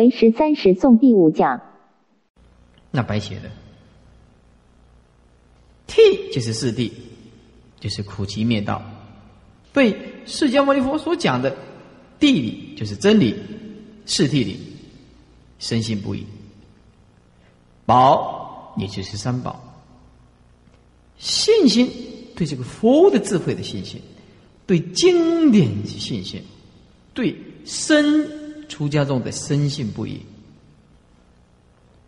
为十三时诵第五讲。那白写的。替就是四谛，就是苦集灭道。对释迦牟尼佛所讲的谛理，就是真理，四谛理，深信不疑。宝也就是三宝，信心对这个佛的智慧的信心，对经典的信心，对身出家中的深信不疑。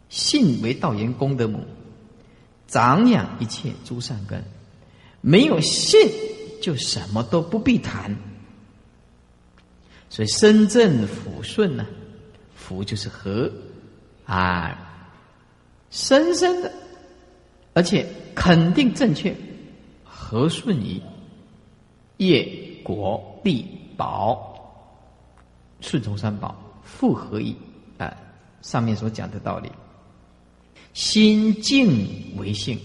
信为道言功德母，长养一切诸善根。没有信，就什么都不必谈。所以身正福顺呢，福就是和啊。深深的，而且肯定正确，和顺于业果地宝，顺从三宝，复合一啊，上面所讲的道理。心静为性，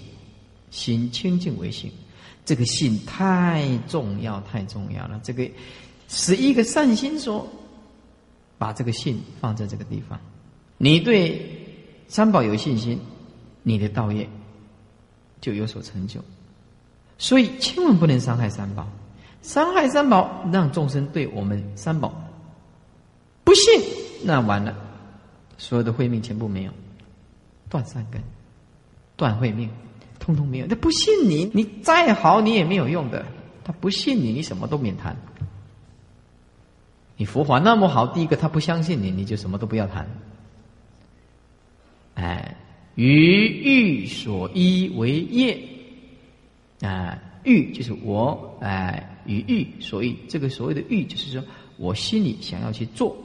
心清净为性，这个性太重要，太重要了。这个十一个善心说，把这个性放在这个地方，你对。三宝有信心，你的道业就有所成就。所以千万不能伤害三宝，伤害三宝，让众生对我们三宝不信，那完了，所有的慧命全部没有，断善根，断慧命，通通没有。他不信你，你再好你也没有用的。他不信你，你什么都免谈。你佛法那么好，第一个他不相信你，你就什么都不要谈。哎，于欲所依为业，啊，欲就是我，哎，于欲所依，这个所谓的欲，就是说我心里想要去做，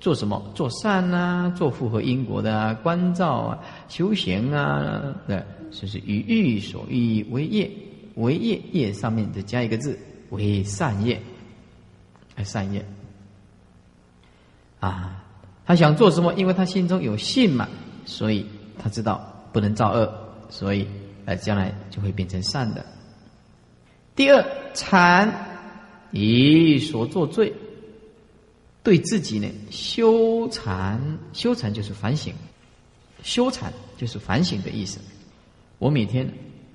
做什么？做善啊，做符合因果的啊关照啊，修行啊，对，就是以欲所欲为业，为业业上面再加一个字，为善业，哎，善业，啊，他想做什么？因为他心中有信嘛。所以他知道不能造恶，所以呃将来就会变成善的。第二，禅以所作罪，对自己呢修禅，修禅就是反省，修禅就是反省的意思。我每天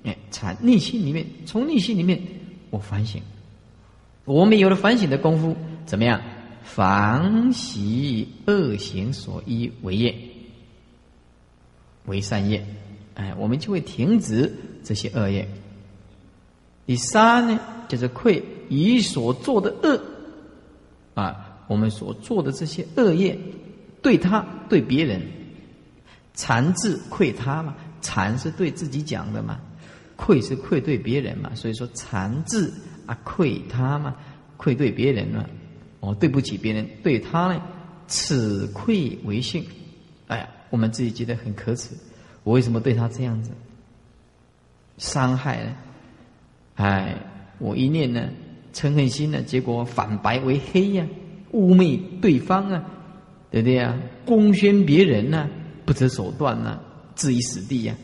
哎禅内心里面，从内心里面我反省，我们有了反省的功夫，怎么样？防习恶行所依为业。为善业，哎，我们就会停止这些恶业。第三呢，就是愧以所做的恶，啊，我们所做的这些恶业，对他对别人，残字愧他嘛，残是对自己讲的嘛，愧是愧对别人嘛，所以说残字啊愧他嘛，愧对别人嘛，哦，对不起别人，对他呢，此愧为性，哎呀。我们自己觉得很可耻，我为什么对他这样子伤害呢？哎，我一念呢嗔恨心呢，结果反白为黑呀，污蔑对方啊，对不对呀？公宣别人呢，不择手段呢，置于死地呀！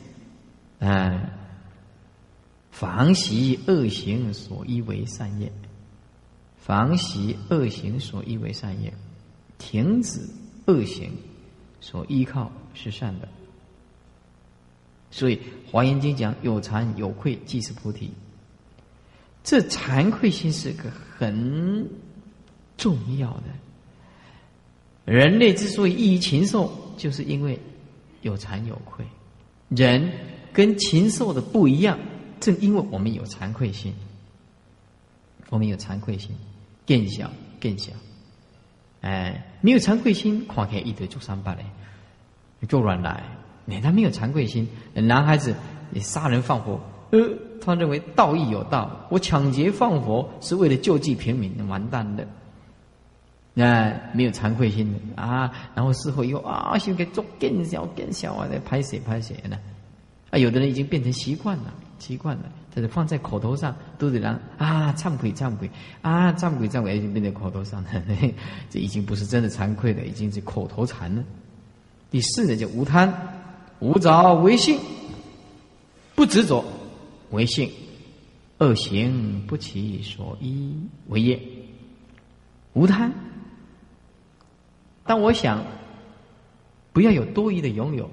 哎，防习恶行所依为善业，防习恶行所依为善业，停止恶行所依靠。是善的，所以《华严经》讲有惭有愧即是菩提。这惭愧心是个很重要的。人类之所以异于禽兽，就是因为有惭有愧。人跟禽兽的不一样，正因为我们有惭愧心，我们有惭愧心，更小更小。哎，没有惭愧心，看起来一堆做三八嘞。做软来，你他没有惭愧心。男孩子你杀人放火，呃，他认为道义有道，我抢劫放火是为了救济平民，完蛋的。那没有惭愧心的啊，然后事后又啊，先给做更小更小啊，在拍谁拍谁呢？啊，有的人已经变成习惯了，习惯了，但是放在口头上都得让啊，忏悔忏悔啊，忏悔忏悔，已经变成口头上了，这已经不是真的惭愧了，已经是口头禅了。第四呢，叫无贪，无着为性，不执着为性，恶行不起所依为业。无贪。但我想不要有多余的拥有，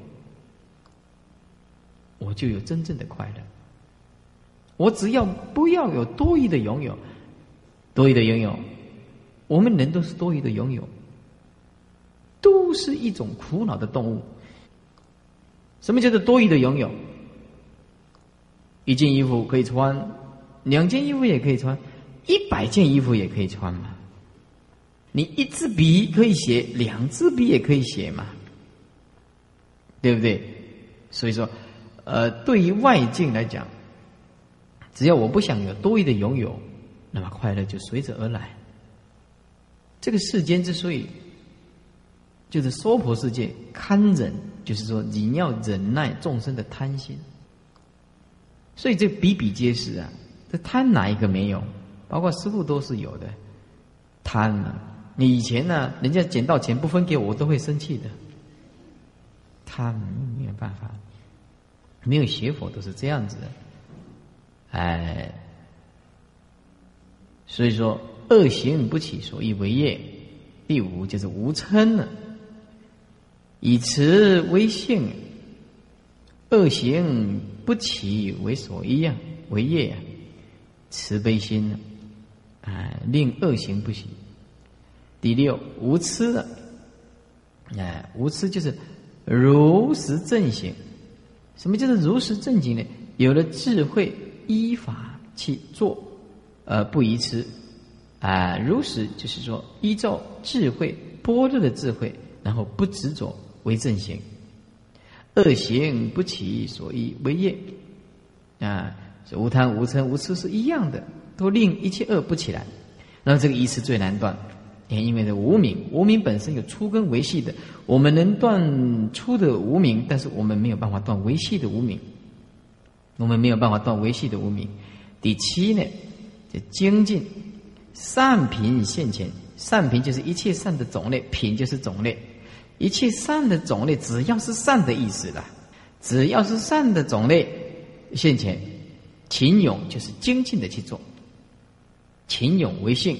我就有真正的快乐。我只要不要有多余的拥有，多余的拥有，我们人都是多余的拥有，都是一种苦恼的动物。什么叫做多余的拥有？一件衣服可以穿，两件衣服也可以穿，一百件衣服也可以穿嘛。你一支笔可以写，两支笔也可以写嘛，对不对？所以说，呃，对于外境来讲。只要我不想有多余的拥有，那么快乐就随之而来。这个世间之所以就是娑婆世界堪忍，就是说你要忍耐众生的贪心，所以这比比皆是啊。这贪哪一个没有？包括师傅都是有的。贪啊！你以前呢，人家捡到钱不分给我，我都会生气的。他没有办法，没有学佛都是这样子的。哎，所以说恶行不起，所以为业。第五就是无嗔了，以慈为性，恶行不起为所依啊，为业啊，慈悲心呢，哎，令恶行不起。第六无痴的，哎，无痴就是如实正行。什么叫做如实正行呢？有了智慧。依法去做，而不愚痴，啊，如实就是说，依照智慧般若的智慧，然后不执着为正行，恶行不起所依为业，啊，无贪无嗔无痴是一样的，都令一切恶不起来。那么这个疑痴最难断，也因为这无名，无名本身有粗根维系的，我们能断粗的无名，但是我们没有办法断维系的无名。我们没有办法断维系的无名。第七呢，就精进善品现前，善品就是一切善的种类，品就是种类，一切善的种类，只要是善的意思了，只要是善的种类现前，勤勇就是精进的去做，勤勇为性。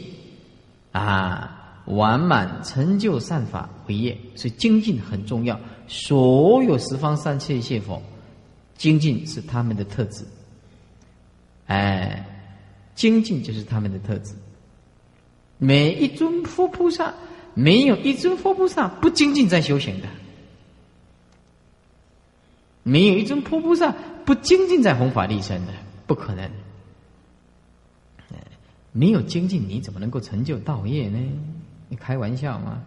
啊，完满成就善法为业，所以精进很重要。所有十方三切谢佛。精进是他们的特质，哎，精进就是他们的特质。每一尊佛菩萨，没有一尊佛菩萨不精进在修行的，没有一尊佛菩萨不精进在弘法利生的，不可能。没有精进，你怎么能够成就道业呢？你开玩笑吗？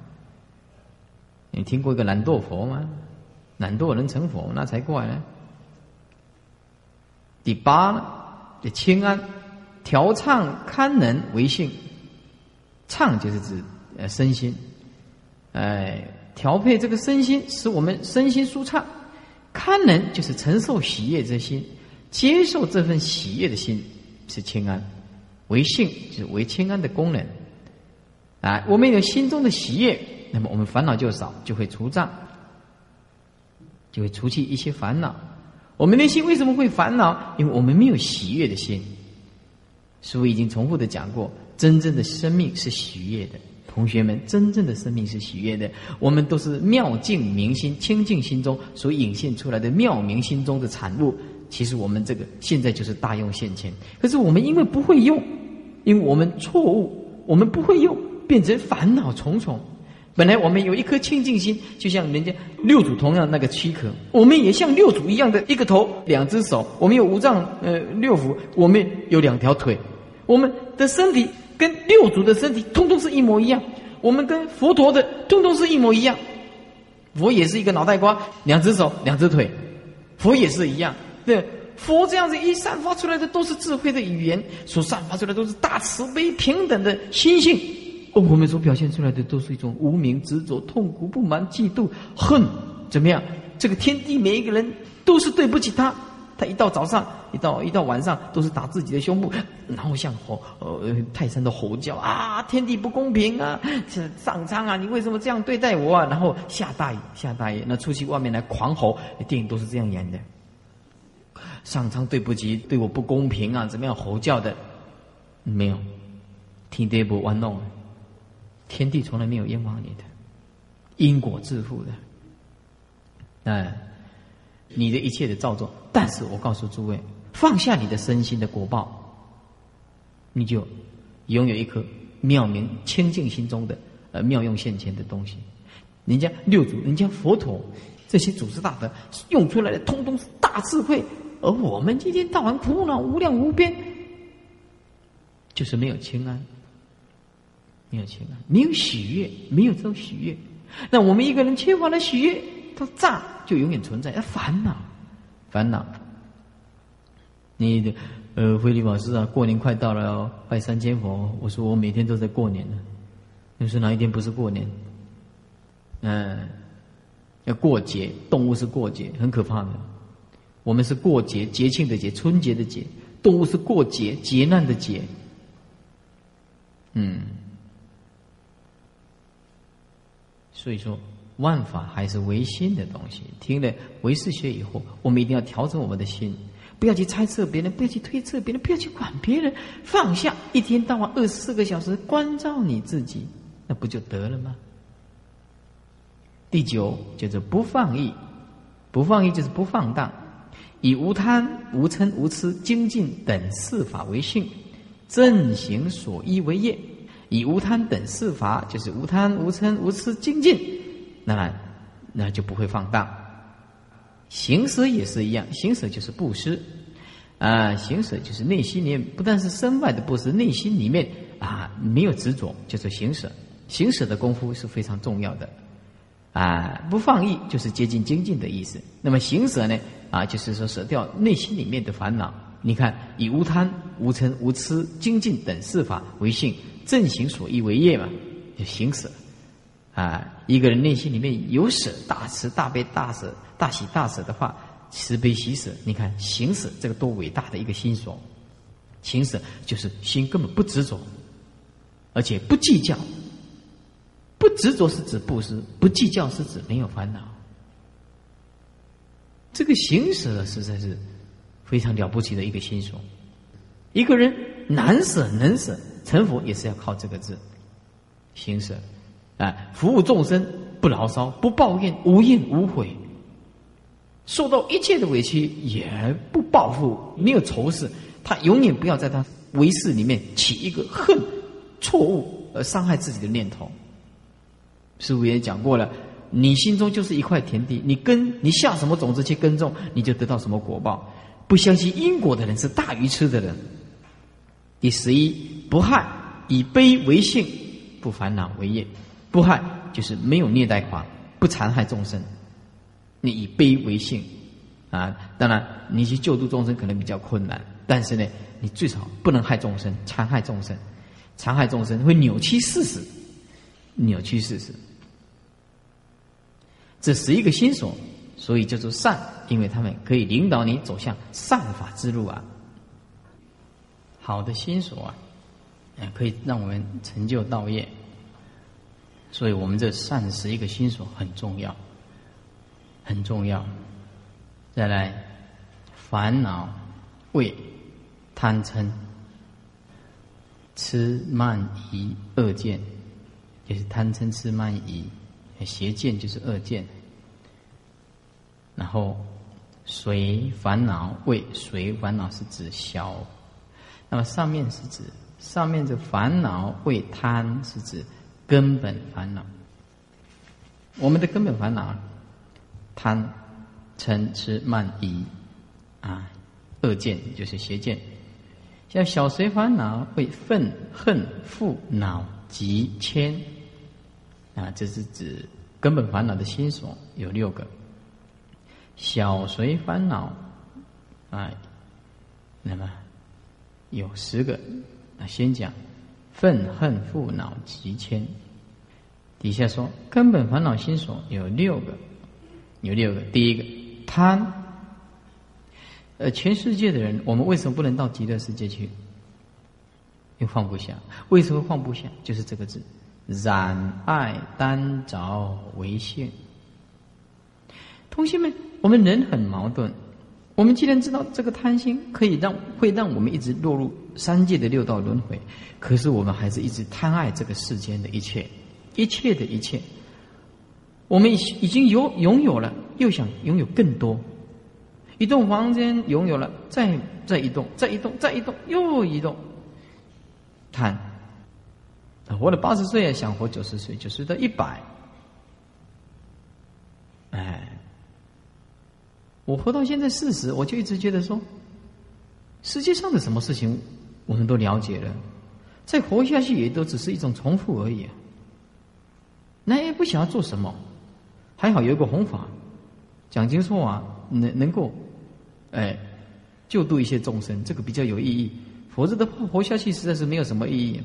你听过一个懒惰佛吗？懒惰能成佛，那才怪呢。第八呢，就清安，调畅堪能为性，畅就是指呃身心，哎，调配这个身心，使我们身心舒畅；堪能就是承受喜悦之心，接受这份喜悦的心是清安，为性就是为清安的功能。啊，我们有心中的喜悦，那么我们烦恼就少，就会除障，就会除去一些烦恼。我们内心为什么会烦恼？因为我们没有喜悦的心。师父已经重复的讲过，真正的生命是喜悦的。同学们，真正的生命是喜悦的。我们都是妙境明心、清净心中所引现出来的妙明心中的产物。其实我们这个现在就是大用现前，可是我们因为不会用，因为我们错误，我们不会用，变成烦恼重重。本来我们有一颗清净心，就像人家六祖同样那个躯壳，我们也像六祖一样的一个头、两只手，我们有五脏呃六腑，我们有两条腿，我们的身体跟六祖的身体通通是一模一样，我们跟佛陀的通通是一模一样。佛也是一个脑袋瓜，两只手、两只腿，佛也是一样。对，佛这样子一散发出来的都是智慧的语言，所散发出来都是大慈悲平等的心性。哦，我们所表现出来的都是一种无名执着、痛苦、不满、嫉妒、恨，怎么样？这个天地每一个人都是对不起他。他一到早上，一到一到晚上，都是打自己的胸部，然后像吼呃泰山的吼叫啊，天地不公平啊，上苍啊，你为什么这样对待我啊？然后下大雨，下大雨，那出去外面来狂吼，电影都是这样演的。上苍对不起，对我不公平啊，怎么样吼叫的？没有，天地不玩弄。天地从来没有冤枉你的，因果自负的，哎，你的一切的造作，但是我告诉诸位，放下你的身心的果报，你就拥有一颗妙明清净心中的呃妙用现前的东西。人家六祖，人家佛陀这些祖师大德用出来的，通通是大智慧，而我们今天到晚苦恼无量无边，就是没有清安，没有清安，没有喜悦，没有这种喜悦。那我们一个人缺乏了喜悦，他炸就永远存在，要烦恼，烦恼。你的呃，慧律法师啊，过年快到了，拜三千佛。我说我每天都在过年呢。你说哪一天不是过年？嗯，要过节，动物是过节，很可怕的。我们是过节，节庆的节，春节的节；动物是过节，劫难的劫。嗯。所以说，万法还是唯心的东西。听了唯识学以后，我们一定要调整我们的心，不要去猜测别人，不要去推测别人，不要去管别人，放下，一天到晚二十四个小时关照你自己，那不就得了吗？第九就是不放逸，不放逸就是不放荡，以无贪、无嗔、无痴、精进等四法为性，正行所依为业。以无贪等四法，就是无贪、无嗔、无痴、精进，那么那就不会放荡。行舍也是一样，行舍就是布施啊，行舍就是内心里面不但是身外的布施，内心里面啊没有执着，就是行舍。行舍的功夫是非常重要的啊，不放逸就是接近精进的意思。那么行舍呢啊，就是说舍掉内心里面的烦恼。你看，以无贪、无嗔、无痴、精进等四法为性。正行所依为业嘛，就行舍啊。一个人内心里面有舍，大慈大悲大舍，大喜大舍的话，慈悲喜舍。你看行舍这个多伟大的一个心所，行舍就是心根本不执着，而且不计较。不执着是指布施，不计较是指没有烦恼。这个行舍实在是非常了不起的一个心所。一个人难舍能舍。成佛也是要靠这个字，行舍，啊，服务众生不牢骚不抱怨无怨无悔，受到一切的委屈也不报复没有仇视，他永远不要在他为事里面起一个恨、错误而伤害自己的念头。师傅也讲过了，你心中就是一块田地，你耕你下什么种子去耕种，你就得到什么果报。不相信因果的人是大愚痴的人。第十一，不害，以悲为性，不烦恼为业。不害就是没有虐待狂，不残害众生。你以悲为性，啊，当然你去救度众生可能比较困难，但是呢，你最少不能害众生，残害众生，残害众生会扭曲事实，扭曲事实。这十一个心所，所以叫做善，因为他们可以领导你走向善法之路啊。好的心所啊，可以让我们成就道业。所以我们这善十一个心所很重要，很重要。再来，烦恼、畏、贪嗔、痴慢疑恶见，就是贪嗔痴慢疑，邪见就是恶见。然后随烦恼畏，随烦恼是指小。那么上面是指上面这烦恼会贪，是指根本烦恼。我们的根本烦恼，贪、嗔、痴、慢、疑，啊，恶见就是邪见。像小随烦恼会愤、恨、负、恼、急、迁，啊，这是指根本烦恼的心所有六个。小随烦恼，啊，那么。有十个，啊，先讲愤恨负恼急迁。底下说根本烦恼心所有六个，有六个。第一个贪，呃，全世界的人，我们为什么不能到极乐世界去？又放不下，为什么放不下？就是这个字，染爱单着为限。同学们，我们人很矛盾。我们既然知道这个贪心可以让会让我们一直落入三界的六道轮回，可是我们还是一直贪爱这个世间的一切，一切的一切。我们已已经有拥有了，又想拥有更多。一栋房间拥有了，再再一栋，再一栋，再一栋，又一栋，贪。活了八十岁，想活九十岁，九十到一百。哎，我活到现在四十，我就一直觉得说，世界上的什么事情我们都了解了，再活下去也都只是一种重复而已。那也不想要做什么，还好有一个弘法，讲经说啊，能能够。哎，救度一些众生，这个比较有意义。否则的话，活下去实在是没有什么意义。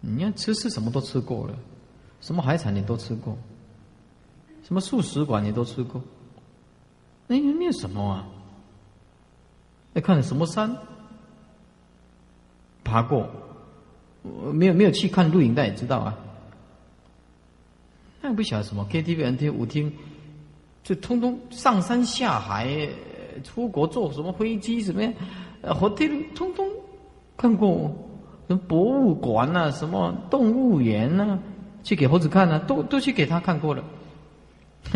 你要吃吃什么都吃过了，什么海产你都吃过，什么素食馆你都吃过，那没有什么啊？那看什么山爬过，我没有没有去看录影带也知道啊。那不晓得什么 KTV、N T 舞厅。就通通上山下海，出国坐什么飞机什么呀？呃，火梯通通看过，什么博物馆呐，什么动物园呐，去给猴子看呐，都都去给他看过了。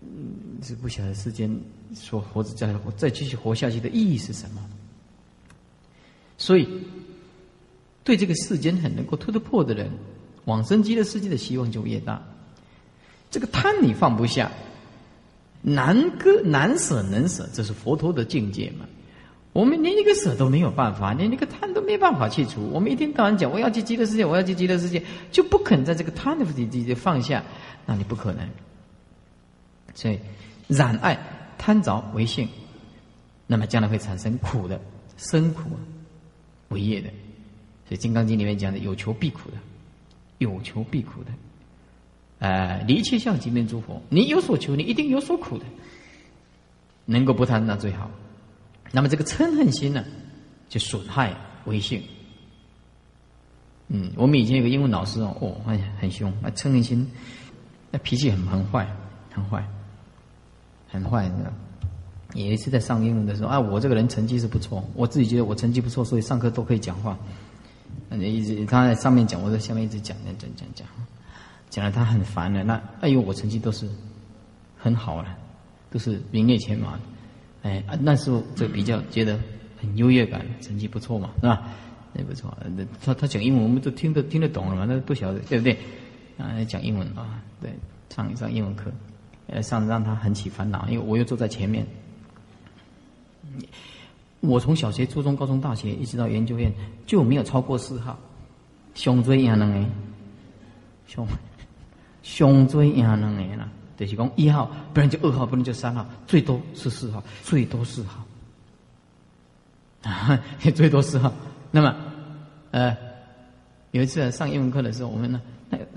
嗯，是不晓得世间说活着再活再继续活下去的意义是什么？所以，对这个世间很能够突破的人，往生极乐世界的希望就越大。这个贪你放不下，难割难舍能舍，这是佛陀的境界嘛？我们连一个舍都没有办法，连一个贪都没办法去除。我们一天到晚讲我要去极乐世界，我要去极乐世界，就不肯在这个贪的体体放下，那你不可能。所以染爱贪着为性，那么将来会产生苦的生苦为业的。所以《金刚经》里面讲的有求必苦的，有求必苦的。呃，离切相即面诸佛，你有所求，你一定有所苦的。能够不贪那最好。那么这个嗔恨心呢，就损害威信。嗯，我们以前有个英文老师哦，哦，哎呀，很凶，那嗔恨心，脾气很很坏，很坏，很坏。你知道？有一次在上英文的时候，啊，我这个人成绩是不错，我自己觉得我成绩不错，所以上课都可以讲话。一直他在上面讲，我在下面一直讲，讲讲讲。讲了他很烦了，那哎呦，我成绩都是很好了，都是名列前茅，哎，那时候就比较觉得很优越感，成绩不错嘛，是吧？也不错。那他他讲英文，我们都听得听得懂了嘛？那不晓得对不对？啊，讲英文啊，对，上一上英文课，呃，上让他很起烦恼，因为我又坐在前面。我从小学、初中、高中、大学一直到研究院，就没有超过四号，胸椎也能哎，胸。胸椎压两年了，就是讲一号，不然就二号，不然就三号，最多是四号，最多四号，啊，最多四号。那么，呃，有一次上英文课的时候，我们呢，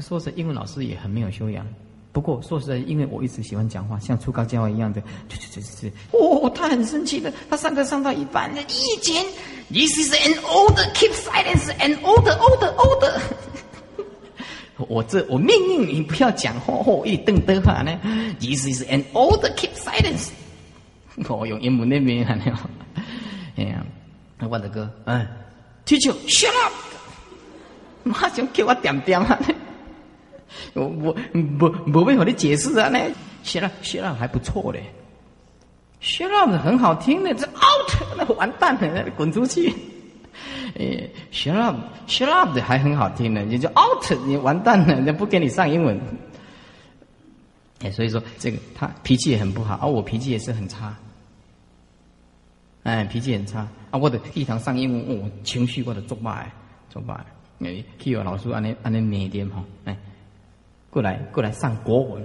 说是英文老师也很没有修养。不过说实在，因为我一直喜欢讲话，像初高教一样的，就就就就，哦，他很生气的，他上课上到一半，的意见，This is an order, keep silence, an order, order, order。我这我命令你不要讲话，哦，一顿的话呢，，this is an order keep silence。我用英文那边喊的，哎呀，我的哥，嗯，teacher shut up，马上给我点点啊！我我不不会和你解释啊，那 shut up shut up 还不错嘞，shut up 很好听的，这 out 那完蛋了，滚出去。诶，shut up，shut up 的还很好听呢，你就 out，你完蛋了，人家不给你上英文。哎，所以说这个他脾气也很不好，而我脾气也是很差。哎，脾气很差啊！我的一堂上英文，我情绪过得作罢，作罢。哎，去我老师安尼安尼每点哈，哎，过来过来上国文，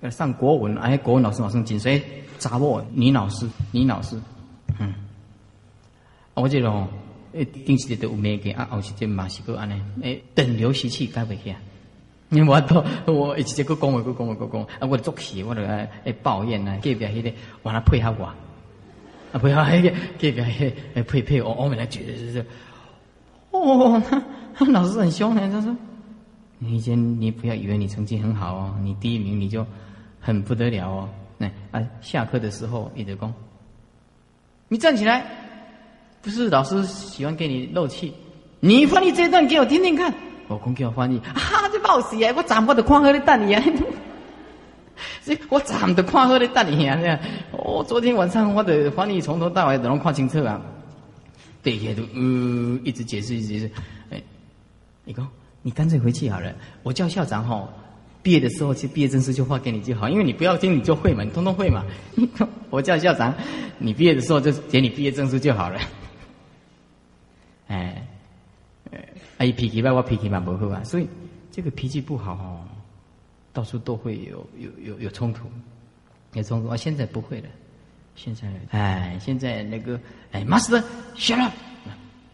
来上国文，哎，国文老师马上紧随，查某女老师，女老师，嗯。我这种，诶，顶时都有物件，啊，后时节嘛是个安尼，诶，等流习气改袂起啊。你我都我一直接个讲话，个讲话，个讲，啊，我作气，我就诶抱怨啊，隔壁迄个，我来配合我，啊，配合迄个隔壁迄个配配我，我们来觉得是，哦，老师很凶呢，他说，你先你不要以为你成绩很好哦，你第一名你就很不得了哦，那啊，下课的时候一直讲，你站起来。不是老师喜欢给你漏气，你翻译这段给我听听看。我讲给我翻译，啊，这冒死啊！我怎我都看好你等你啊！这我暂都看好你等你啊！我昨天晚上我的翻译从头到尾都能看清楚啊。对也都呃一直解释一直解释，哎，你讲你干脆回去好了，我叫校长吼，毕业的时候去毕业证书就发给你就好，因为你不要听你就会嘛，你通通会嘛。我叫校长，你毕业的时候就给你毕业证书就好了。哎，哎，脾气吧，我脾气蛮不好啊，所以这个脾气不好哦，到处都会有有有有冲突，有冲突。啊，现在不会了。现在，哎，现在那个，哎，Master，shut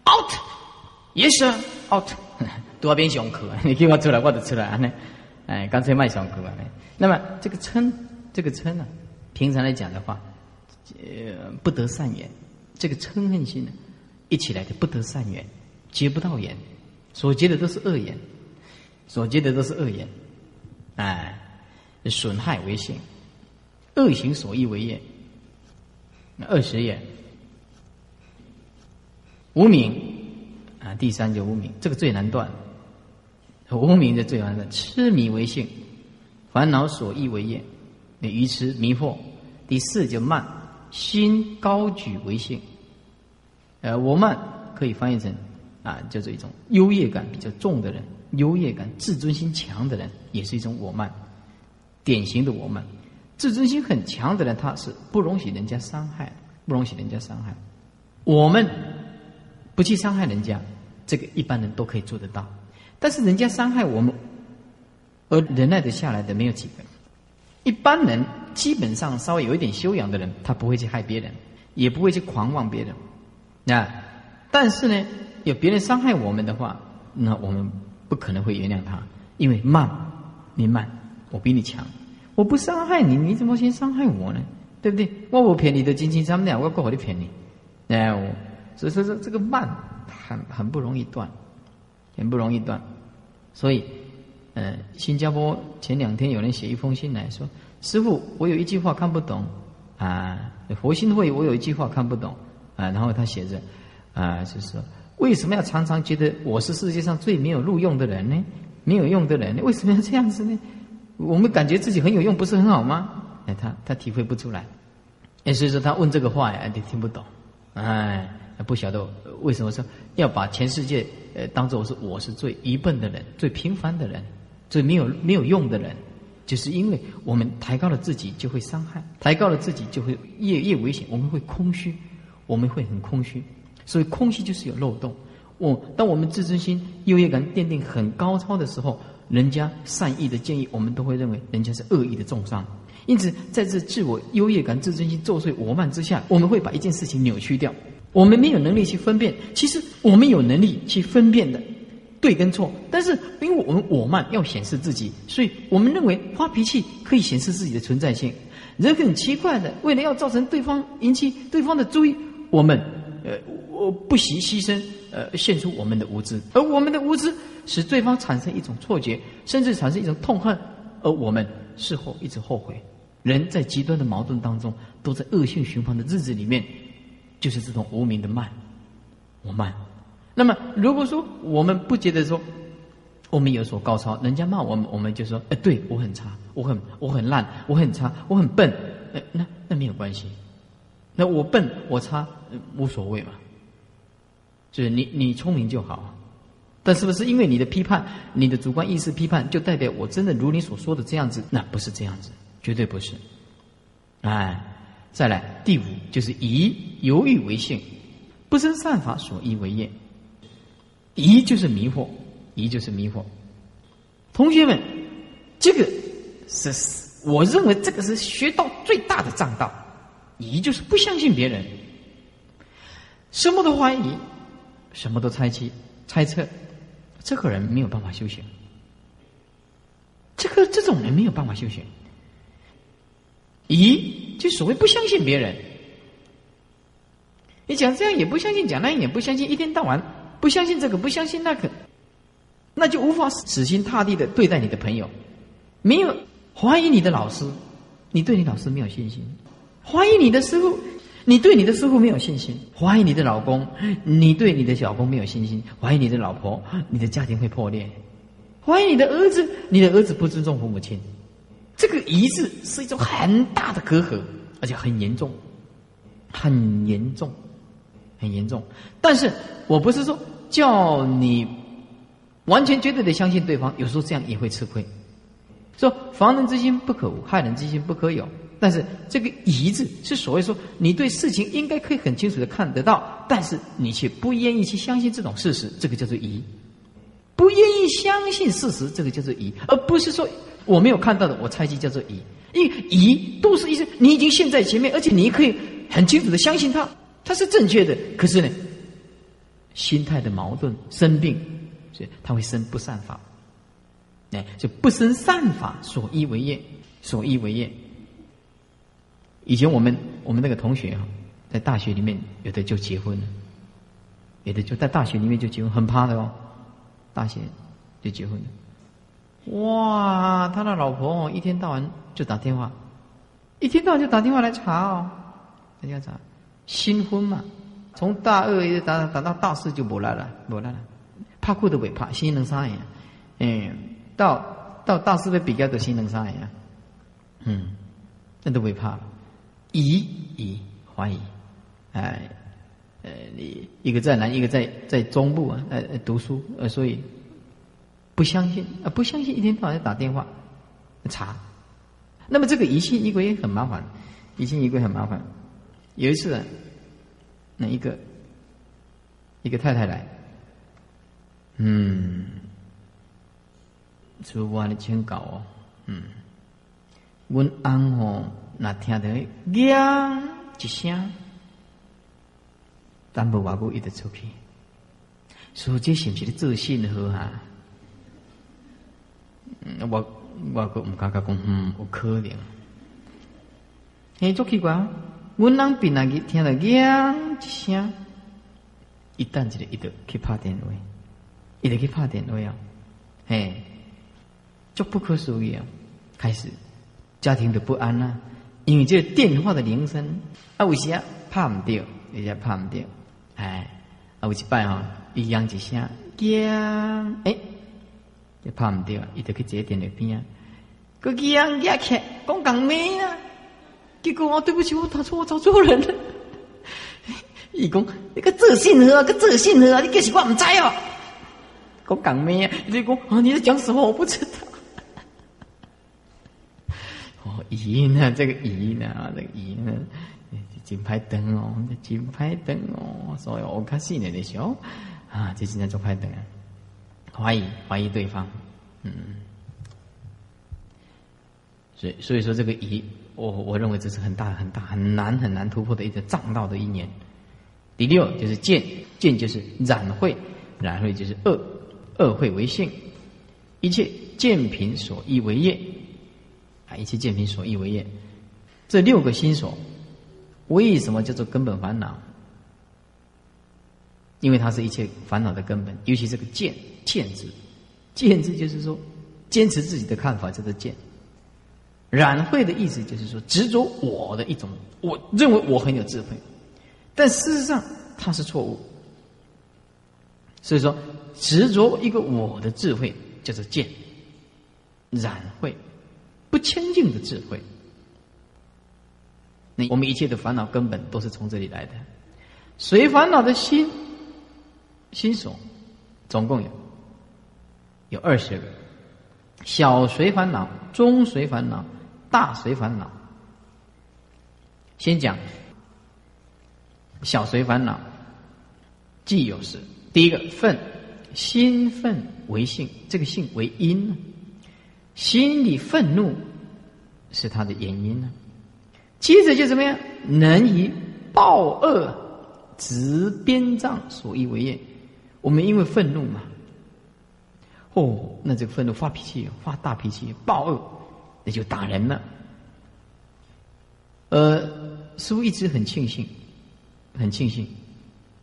up，out，yes，out，多边上课，你给我出来，我就出来，呢，哎，干脆卖上课啊，那么这个嗔，这个嗔呢，平常来讲的话，呃，不得善缘，这个嗔恨心呢，一起来就不得善缘，结不到缘，所结的都是恶缘，所结的都是恶缘，哎，损害为性，恶行所依为业。二十也，无名啊，第三就无名，这个最难断。无名的最难断，痴迷为性，烦恼所依为业，愚痴迷惑。第四就慢，心高举为性。呃，我慢可以翻译成啊，叫做一种优越感比较重的人，优越感、自尊心强的人，也是一种我慢，典型的我慢。自尊心很强的人，他是不容许人家伤害，不容许人家伤害。我们不去伤害人家，这个一般人都可以做得到。但是人家伤害我们，而忍耐的下来的没有几个。一般人基本上稍微有一点修养的人，他不会去害别人，也不会去狂妄别人。那但是呢，有别人伤害我们的话，那我们不可能会原谅他，因为慢，你慢，我比你强。我不伤害你，你怎么先伤害我呢？对不对？我不骗你的金金三两，我过好的骗你。哎，我所以说这这个慢很很不容易断，很不容易断。所以，呃，新加坡前两天有人写一封信来说：“师傅，我有一句话看不懂啊，佛心会我有一句话看不懂啊。”然后他写着啊，就是说为什么要常常觉得我是世界上最没有录用的人呢？没有用的人，为什么要这样子呢？我们感觉自己很有用，不是很好吗？哎，他他体会不出来，哎，所以说他问这个话呀，你听不懂，哎，不晓得为什么说要把全世界呃当做我是我是最愚笨的人、最平凡的人、最没有没有用的人，就是因为我们抬高了自己，就会伤害；抬高了自己，就会越越危险。我们会空虚，我们会很空虚，所以空虚就是有漏洞。我当我们自尊心、优越感奠定很高超的时候。人家善意的建议，我们都会认为人家是恶意的重伤。因此，在这自我优越感、自尊心作祟我慢之下，我们会把一件事情扭曲掉。我们没有能力去分辨，其实我们有能力去分辨的对跟错。但是，因为我们我慢要显示自己，所以我们认为发脾气可以显示自己的存在性。人很奇怪的，为了要造成对方引起对方的注意，我们呃，我不惜牺牲，呃，献出我们的无知，而我们的无知。使对方产生一种错觉，甚至产生一种痛恨，而我们事后一直后悔。人在极端的矛盾当中，都在恶性循环的日子里面，就是这种无名的慢，我慢。那么，如果说我们不觉得说我们有所高超，人家骂我们，我们就说：“哎，对我很差，我很我很烂，我很差，我很笨。”哎，那那没有关系，那我笨我差无所谓嘛，就是你你聪明就好。但是不是因为你的批判，你的主观意识批判，就代表我真的如你所说的这样子？那不是这样子，绝对不是。哎，再来第五就是疑犹豫为性，不生善法所依为业。疑就是迷惑，疑就是迷惑。同学们，这个是我认为这个是学到最大的障道。疑就是不相信别人，什么都怀疑，什么都猜忌、猜测。这个人没有办法修行，这个这种人没有办法修行。咦，就所谓不相信别人，你讲这样也不相信，讲那样也不相信，一天到晚不相信这个，不相信那个，那就无法死心塌地的对待你的朋友。没有怀疑你的老师，你对你老师没有信心；怀疑你的师傅，你对你的师傅没有信心，怀疑你的老公；你对你的小公没有信心，怀疑你的老婆，你的家庭会破裂；怀疑你的儿子，你的儿子不尊重父母亲。这个疑字是一种很大的隔阂，而且很严重，很严重，很严重。但是我不是说叫你完全绝对的相信对方，有时候这样也会吃亏。说防人之心不可无，害人之心不可有。但是这个疑字是所谓说，你对事情应该可以很清楚的看得到，但是你却不愿意去相信这种事实，这个叫做疑。不愿意相信事实，这个叫做疑，而不是说我没有看到的，我猜忌叫做疑。因为疑都是一些你已经陷在前面，而且你可以很清楚的相信它，它是正确的。可是呢，心态的矛盾，生病，所以他会生不善法。哎，就不生善法，所依为业，所依为业。以前我们我们那个同学啊，在大学里面有的就结婚了，有的就在大学里面就结婚，很怕的哦。大学就结婚了，哇！他的老婆一天到晚就打电话，一天到晚就打电话来查哦，大家查新婚嘛，从大二一直打打到大四就不来了，不来了，怕裤都不怕，心能啥呀？嗯，到到大四的比较的心能啥呀？嗯，那都不怕了。疑疑怀疑，哎，呃，你一个在南，一个在在中部啊，呃，读书，呃，所以不相信啊，不相信，一天到晚打电话查。那么这个疑心疑鬼也很麻烦，疑心疑鬼很麻烦。有一次啊，那一个一个太太来，嗯，出我的请稿哦，嗯，问安哦。那听到“响”一声，但无外久一直出去。说这是不是自信好啊？我我个唔敢讲，嗯，有可能。嘿，足奇怪，阮人平常去听到“响”一声，一旦一个一直去拍电话，一直去拍电话啊，嘿，就不可思议啊！开始家庭的不安啊。因为这电话的铃声，啊，有时啊拍唔掉，有时拍唔掉，哎，啊，有一摆吼，伊响一声，响，哎，也拍唔掉，伊就去接电话边啊，个响响起，讲讲咩啊？结果我对不起，我打错，我找错人了。伊讲，你个自信啊，个自信啊，你其实我唔知哦。讲讲咩啊？你讲啊，你在讲什么？我不知道。哦疑呢？这个疑呢？这个疑呢？金牌灯哦，金牌灯哦，所以我看新年的时候啊，这今天做牌灯啊，怀疑怀疑对方，嗯，所以所以说这个疑，我我认为这是很大很大很难很难突破的一个障道的一年。第六就是见，见就是染秽，染秽就是恶，恶会为性，一切见品所依为业。啊，一切见品所依为业，这六个心所，为什么叫做根本烦恼？因为它是一切烦恼的根本，尤其这个见见字，见字就是说坚持自己的看法叫做见。染慧的意思就是说执着我的一种，我认为我很有智慧，但事实上它是错误。所以说执着一个我的智慧叫做见，染慧。不清净的智慧，那我们一切的烦恼根本都是从这里来的。随烦恼的心，心所，总共有有二十个：小随烦恼、中随烦恼、大随烦恼。先讲小随烦恼，既有事。第一个愤，心愤为性，这个性为因。心里愤怒是他的原因呢。接着就怎么样？能以暴恶执鞭杖所依为业。我们因为愤怒嘛，哦，那这个愤怒发脾气，发大脾气，暴恶，那就打人了。呃，师傅一直很庆幸，很庆幸，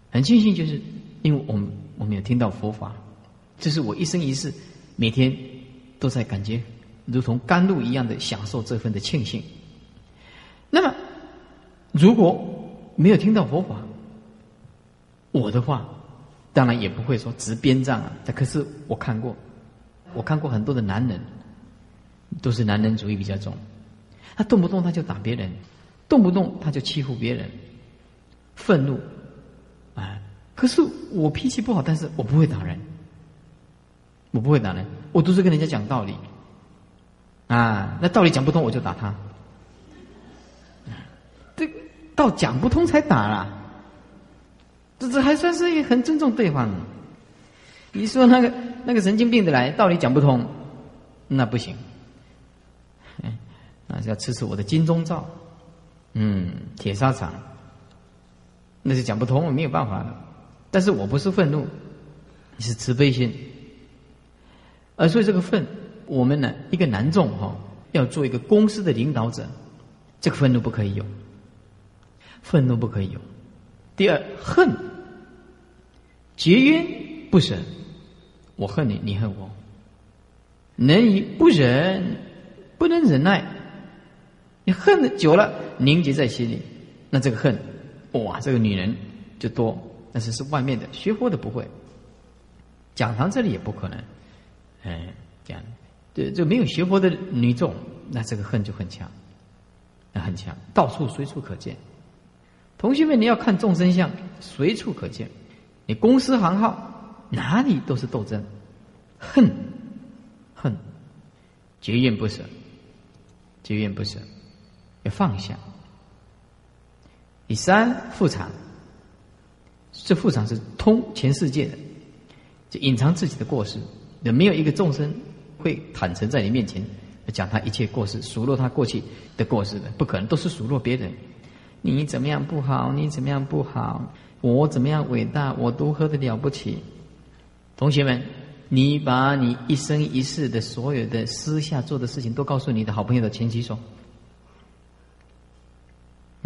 很庆幸，就是因为我们我们有听到佛法，这是我一生一世每天。都在感觉如同甘露一样的享受这份的庆幸。那么，如果没有听到佛法，我的话当然也不会说执鞭杖啊。可是我看过，我看过很多的男人，都是男人主义比较重，他动不动他就打别人，动不动他就欺负别人，愤怒，啊！可是我脾气不好，但是我不会打人，我不会打人，我都是跟人家讲道理，啊，那道理讲不通我就打他。这到讲不通才打啦，这这还算是一个很尊重对方。你说那个那个神经病的来，道理讲不通，那不行。那是要吃吃我的金钟罩，嗯，铁砂掌，那是讲不通，没有办法的。但是我不是愤怒，是慈悲心。而所以这个愤，我们呢，一个男众哈，要做一个公司的领导者，这个愤怒不可以有。愤怒不可以有。第二，恨，结冤不舍，我恨你，你恨我，能以不忍，不能忍耐，你恨的久了，凝结在心里，那这个恨，哇，这个女人就多。但是是外面的，学佛的不会，讲堂这里也不可能，哎，这样，对，就没有学佛的女众，那这个恨就很强，那很强，到处随处可见。同学们，你要看众生相，随处可见。你公司行号哪里都是斗争，恨，恨，结怨不舍，结怨不舍，要放下。第三，复场，这复场是通全世界的，就隐藏自己的过失，也没有一个众生会坦诚在你面前讲他一切过失，数落他过去的过失的，不可能，都是数落别人。你怎么样不好？你怎么样不好？我怎么样伟大？我如何的了不起？同学们，你把你一生一世的所有的私下做的事情都告诉你的好朋友的前几手。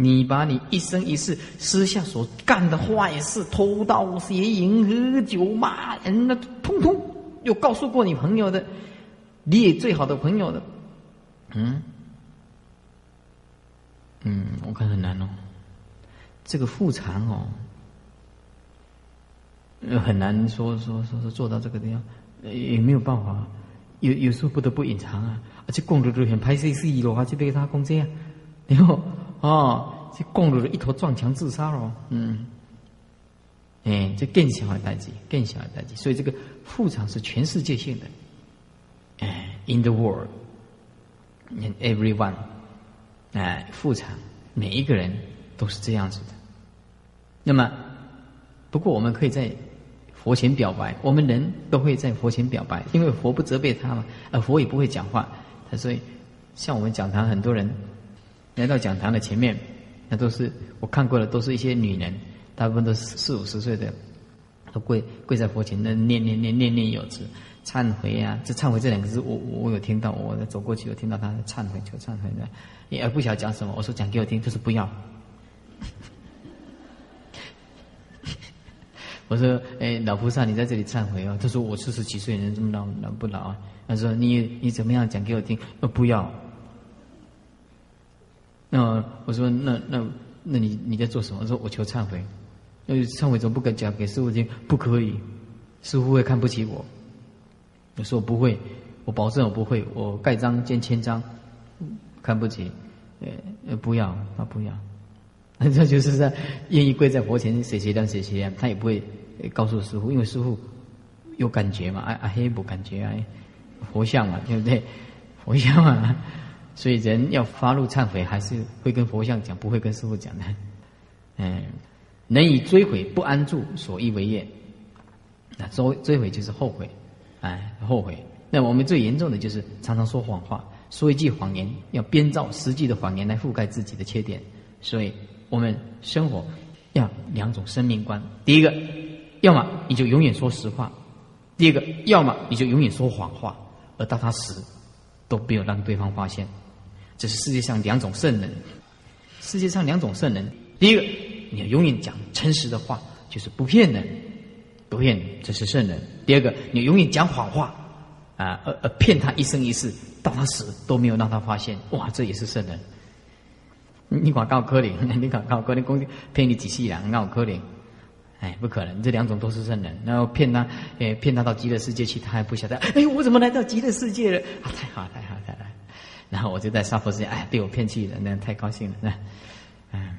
你把你一生一世私下所干的坏事，偷盗邪淫、喝酒骂人，那通通有告诉过你朋友的，你也最好的朋友的，嗯。嗯，我看很难哦。这个复偿哦，很难说说说说做到这个地方，也没有办法。有有时候不得不隐藏啊，而且公路都很拍 C C 了，就被他攻击啊。然后哦，这供路一头撞墙自杀了。嗯，哎，这更小的代际，更小的代际。所以这个副厂是全世界性的。哎，in the world，in everyone。哎，复产，每一个人都是这样子的。那么，不过我们可以在佛前表白，我们人都会在佛前表白，因为佛不责备他嘛，而佛也不会讲话。他所以，像我们讲堂很多人来到讲堂的前面，那都是我看过的，都是一些女人，大部分都是四五十岁的，都跪跪在佛前，那念念念念念有词，忏悔啊！这忏悔这两个字，我我有听到，我走过去有听到他忏悔，求忏悔的。也不晓得讲什么？我说讲给我听，就是不要。我说，哎，老菩萨，你在这里忏悔哦。他说我四十几岁人这么老老不老啊？他说你你怎么样讲给我听？呃，不要。那我说那那那你你在做什么？我说我求忏悔。那忏悔怎么不敢讲给师傅听？不可以，师傅会看不起我。我说我不会，我保证我不会，我盖章见签章。看不起，呃，不要，他不要，这就是在愿意跪在佛前写写亮写写亮，他也不会告诉师傅，因为师傅有感觉嘛，啊啊黑不感觉啊，佛像嘛，对不对？佛像嘛，所以人要发怒忏悔，还是会跟佛像讲，不会跟师傅讲的。嗯，能以追悔不安住所依为业，那追追悔就是后悔，哎，后悔。那我们最严重的就是常常说谎话。说一句谎言，要编造实际的谎言来覆盖自己的缺点，所以我们生活要两种生命观：第一个，要么你就永远说实话；第二个，要么你就永远说谎话，而到他死都没有让对方发现。这是世界上两种圣人，世界上两种圣人：第一个，你要永远讲诚实的话，就是不骗人，不骗人，这是圣人；第二个，你永远讲谎话。啊，呃呃骗他一生一世，到他死都没有让他发现，哇，这也是圣人。你管高可怜，你管高可怜，公骗你几世人，那可怜。哎，不可能，这两种都是圣人。然后骗他，哎，骗他到极乐世界去，他还不晓得。哎，我怎么来到极乐世界了？啊，太好，太好，太好。然后我就在娑婆世界，哎，被我骗去了，那太高兴了，那，嗯。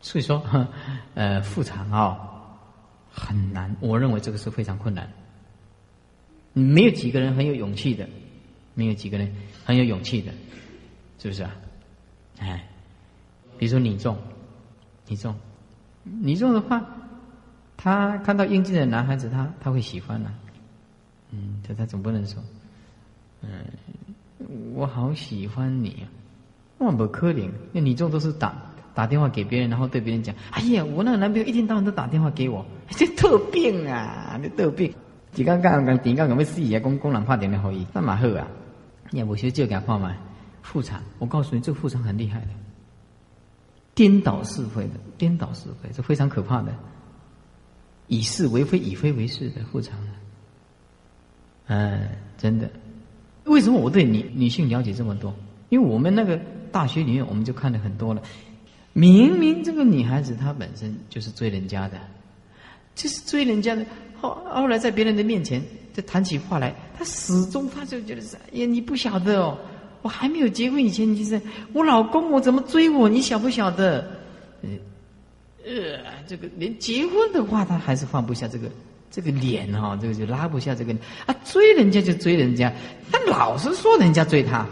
所以说，呃，复产啊，很难。我认为这个是非常困难。没有几个人很有勇气的，没有几个人很有勇气的，是不是啊？哎，比如说你中，你中。你中的话，他看到英俊的男孩子，他他会喜欢呢。嗯，他他总不能说，嗯，我好喜欢你啊，那不可怜。那你这都是打打电话给别人，然后对别人讲，哎呀，我那个男朋友一天到晚都打电话给我，这特病啊，你特病。就刚刚刚点刚刚要死啊，公工人拍电话给伊，那嘛好啊。你也无需就给他看嘛，妇产，我告诉你，这个妇产很厉害的。颠倒是非的，颠倒是非这非常可怕的。以是为非，以非为是的复常的。哎，真的。为什么我对女女性了解这么多？因为我们那个大学里面，我们就看了很多了。明明这个女孩子她本身就是追人家的，就是追人家的。后后来在别人的面前，就谈起话来，她始终她就觉得是：哎呀，你不晓得哦。我还没有结婚以前，你就是我老公，我怎么追我？你晓不晓得？呃，呃，这个连结婚的话，他还是放不下这个这个脸哈，这个就拉不下这个啊，追人家就追人家，他老是说人家追他。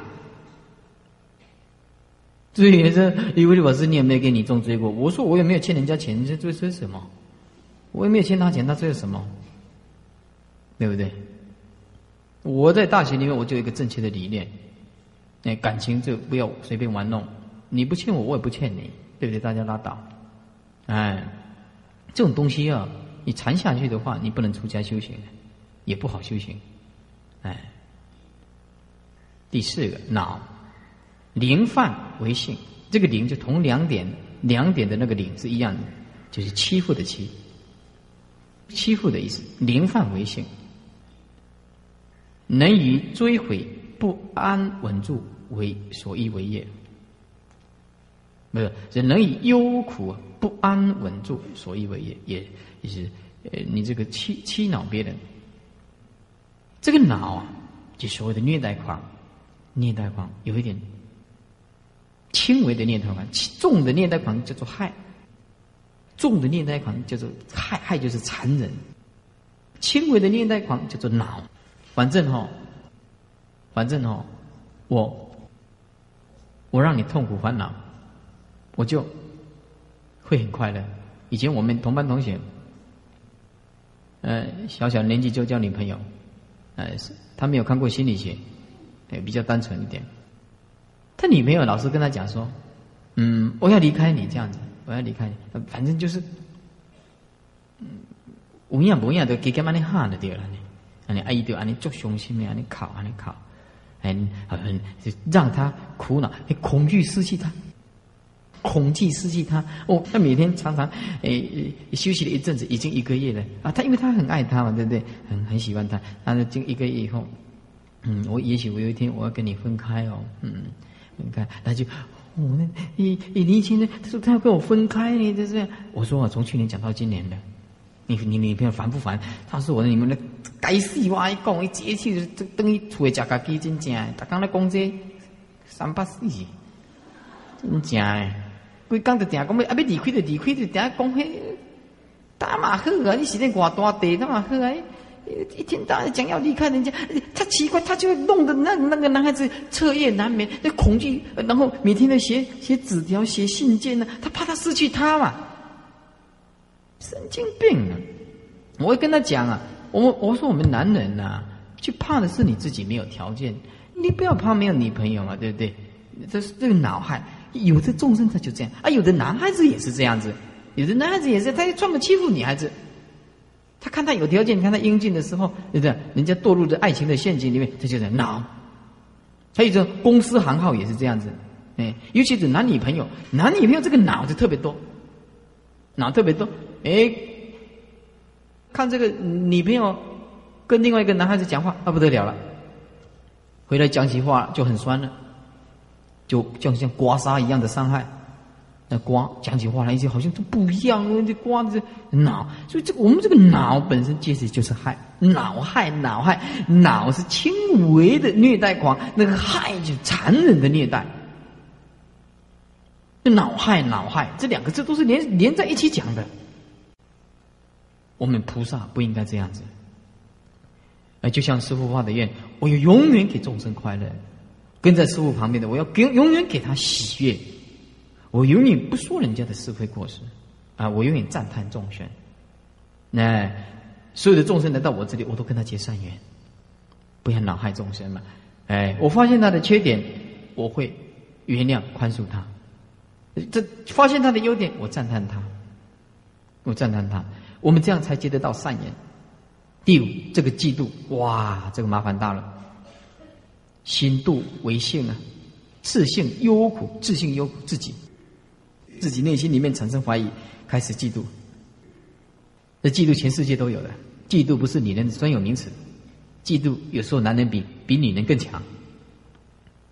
追这以为我是你也没有给你重追过，我说我也没有欠人家钱，你这追追什么？我也没有欠他钱，他追什么？对不对？我在大学里面，我就有一个正确的理念。哎，感情就不要随便玩弄。你不欠我，我也不欠你，对不对？大家拉倒。哎，这种东西啊，你缠下去的话，你不能出家修行，也不好修行。哎，第四个脑，灵犯为性，这个灵就同两点两点的那个灵是一样的，就是欺负的欺，欺负的意思。灵犯为性，能以追悔不安稳住。为所依为业，没有人能以忧苦不安稳住所以为也，也也是呃，你这个欺欺恼别人，这个恼啊，就所谓的虐待狂，虐待狂有一点轻微的虐待狂，重的虐待狂叫做害，重的虐待狂叫做害，害就是残忍，轻微的虐待狂叫做恼，反正哈，反正哈，我。我让你痛苦烦恼，我就会很快乐。以前我们同班同学，呃，小小年纪就交女朋友，呃，他没有看过心理学，哎，比较单纯一点。他女朋友老是跟他讲说：“嗯，我要离开你这样子，我要离开你，反正就是，嗯，无样无样的给干嘛你喊的对了呢？啊，你阿姨对啊，你做伤心的，啊，你哭啊，你哭。”很很就让他苦恼，恐惧失去他，恐惧失去他。哦，他每天常常诶休息了一阵子，已经一个月了啊。他因为他很爱他嘛，对不对？很很喜欢他。他就一个月以后，嗯，我也许我有一天我要跟你分开哦，嗯，分开，他就我那你你年轻的，他说他要跟我分开呢，就这是。我说我从去年讲到今年的。你你女朋友烦不烦？他说我你们的该死话一讲，一节气就等于厝诶食家己真正，逐工咧讲这三八四，真正。规工就定讲要啊要离开就离开，就定讲迄打马好啊！你是咧偌大地打马好啊！一天到晚讲要离开人家，他奇怪，他就弄得那那个男孩子彻夜难眠，那恐惧，然后每天都写写纸条、写信件呢，他怕他失去他嘛。神经病啊！我会跟他讲啊，我我说我们男人呐，就怕的是你自己没有条件，你不要怕没有女朋友嘛，对不对？这是这个脑海，有的众生他就这样啊，有的男孩子也是这样子，有的男孩子也是，他专门欺负女孩子。他看他有条件，看他英俊的时候，对不对？人家堕入的爱情的陷阱里面，他就在恼。还有这公司行号也是这样子，哎，尤其是男女朋友，男女朋友这个脑子特别多，脑特别多。哎，看这个女朋友跟另外一个男孩子讲话，那不得了了。回来讲起话就很酸了，就就像刮痧一样的伤害。那刮讲起话来一些好像都不一样哦，这刮的这脑，所以这我们这个脑本身其实就是害，脑害脑害，脑是轻微的虐待狂，那个害就残忍的虐待。脑害脑害这两个字都是连连在一起讲的。我们菩萨不应该这样子。哎，就像师父发的愿，我要永远给众生快乐，跟在师父旁边的，我要给永远给他喜悦。我永远不说人家的是非过失，啊，我永远赞叹众生。那所有的众生来到我这里，我都跟他结善缘，不要恼害众生嘛。哎，我发现他的缺点，我会原谅宽恕他。这发现他的优点，我赞叹他，我赞叹他。我们这样才结得到善缘。第五，这个嫉妒，哇，这个麻烦大了。心度为性啊，自性忧苦，自性忧苦自己。自己内心里面产生怀疑，开始嫉妒。这嫉妒全世界都有的，嫉妒不是女人的专有名词。嫉妒有时候男人比比女人更强，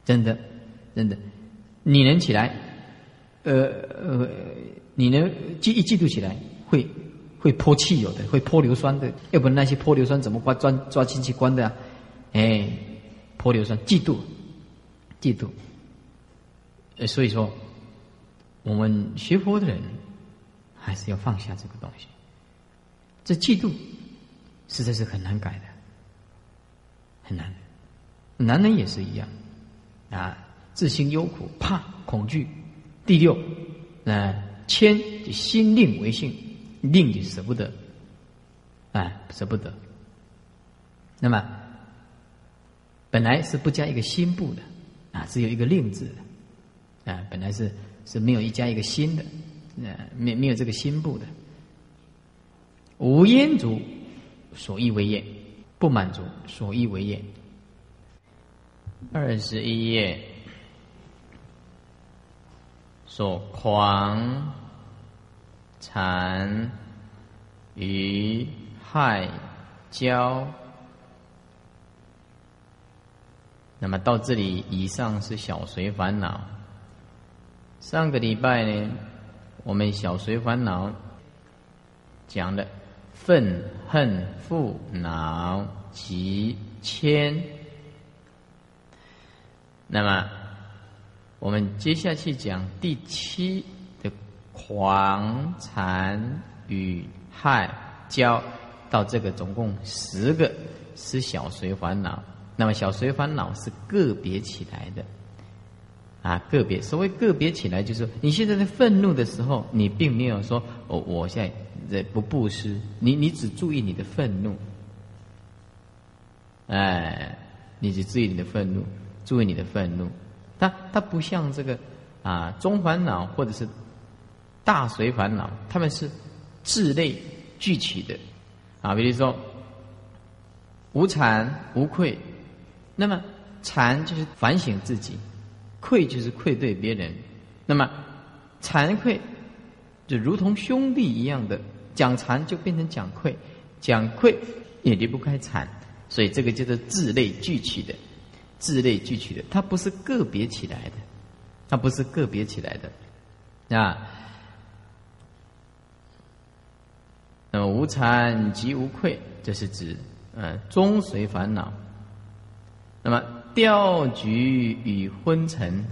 真的，真的，女人起来，呃呃，女人嫉一嫉妒起来会会泼汽油的，会泼硫酸的。要不然那些泼硫酸怎么抓抓抓进去关的啊？哎，泼硫酸，嫉妒，嫉妒。呃，所以说。我们学佛的人，还是要放下这个东西。这嫉妒，实在是很难改的，很难。男人也是一样，啊，自心忧苦，怕恐惧。第六，啊，谦就心令为性，令就舍不得，啊，舍不得。那么，本来是不加一个心部的，啊，只有一个令字的，啊，本来是。是没有一加一个心的，呃，没没有这个心部的。无烟足，所依为业；不满足，所依为业。二十一页，所狂、残、愚、害、骄。那么到这里，以上是小随烦恼。上个礼拜呢，我们小随烦恼讲的愤恨、负恼及谦。那么，我们接下去讲第七的狂、残、与害、骄，到这个总共十个是小随烦恼。那么，小随烦恼是个别起来的。啊，个别所谓个别起来，就是你现在在愤怒的时候，你并没有说哦，我现在在不布施，你你只注意你的愤怒，哎，你只注意你的愤怒，注意你的愤怒，它它不像这个啊中烦恼或者是大随烦恼，他们是自类聚起的。啊，比如说无惭无愧，那么惭就是反省自己。愧就是愧对别人，那么惭愧就如同兄弟一样的讲惭就变成讲愧，讲愧也离不开惭，所以这个叫做自类聚起的，自类聚起的，它不是个别起来的，它不是个别起来的啊。那么无惭即无愧，这是指嗯终随烦恼，那么。钓局与昏沉，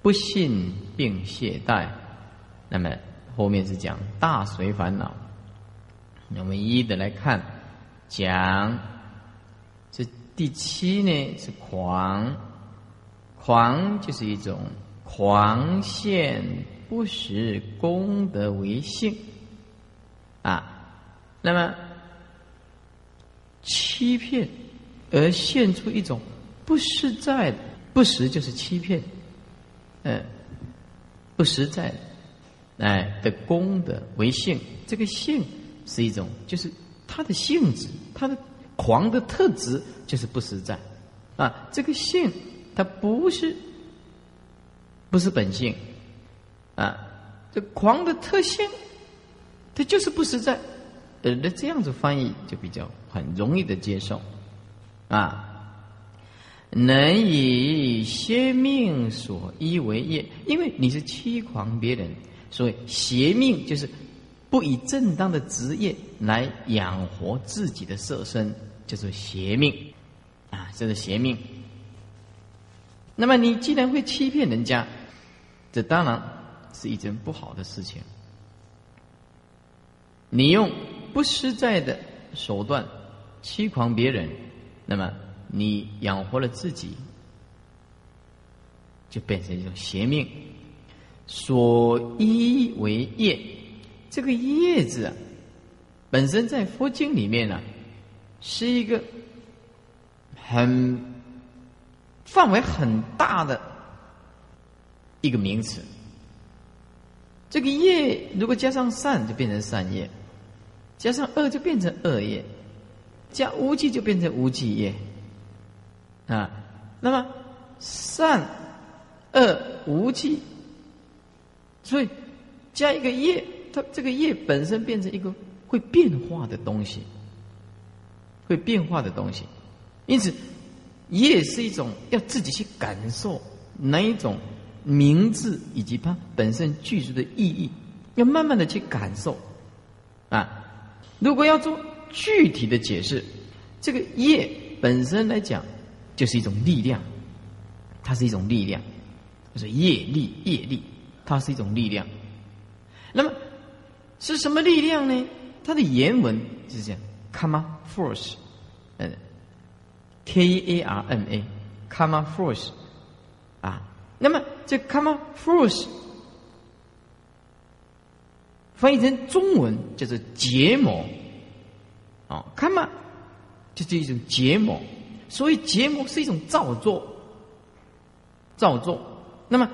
不信并懈怠。那么后面是讲大随烦恼。我们一一的来看，讲这第七呢是狂，狂就是一种狂现不实功德为性啊。那么欺骗而现出一种。不实在，不实就是欺骗，嗯，不实在，哎的功德为性，这个性是一种，就是它的性质，它的狂的特质就是不实在，啊，这个性它不是，不是本性，啊，这狂的特性，它就是不实在，呃，那这样子翻译就比较很容易的接受，啊。能以邪命所依为业，因为你是欺狂别人，所以邪命就是不以正当的职业来养活自己的色身，就是邪命啊，这是邪命。那么你既然会欺骗人家，这当然是一件不好的事情。你用不实在的手段欺狂别人，那么。你养活了自己，就变成一种邪命。所依为业，这个业字啊，本身在佛经里面呢，是一个很范围很大的一个名词。这个业如果加上善，就变成善业；加上恶，就变成恶业；加无忌，就变成无忌业。啊，那么善、恶、无忌，所以加一个业，它这个业本身变成一个会变化的东西，会变化的东西。因此，业是一种要自己去感受哪一种名字以及它本身具足的意义，要慢慢的去感受。啊，如果要做具体的解释，这个业本身来讲。就是一种力量，它是一种力量，就是业力，业力，它是一种力量。那么是什么力量呢？它的原文就是这样：karma force，嗯，K A R M A，karma force，啊，那么这 karma force 翻译成中文就是结膜，哦，karma 就是一种结膜。所以结膜是一种造作，造作。那么，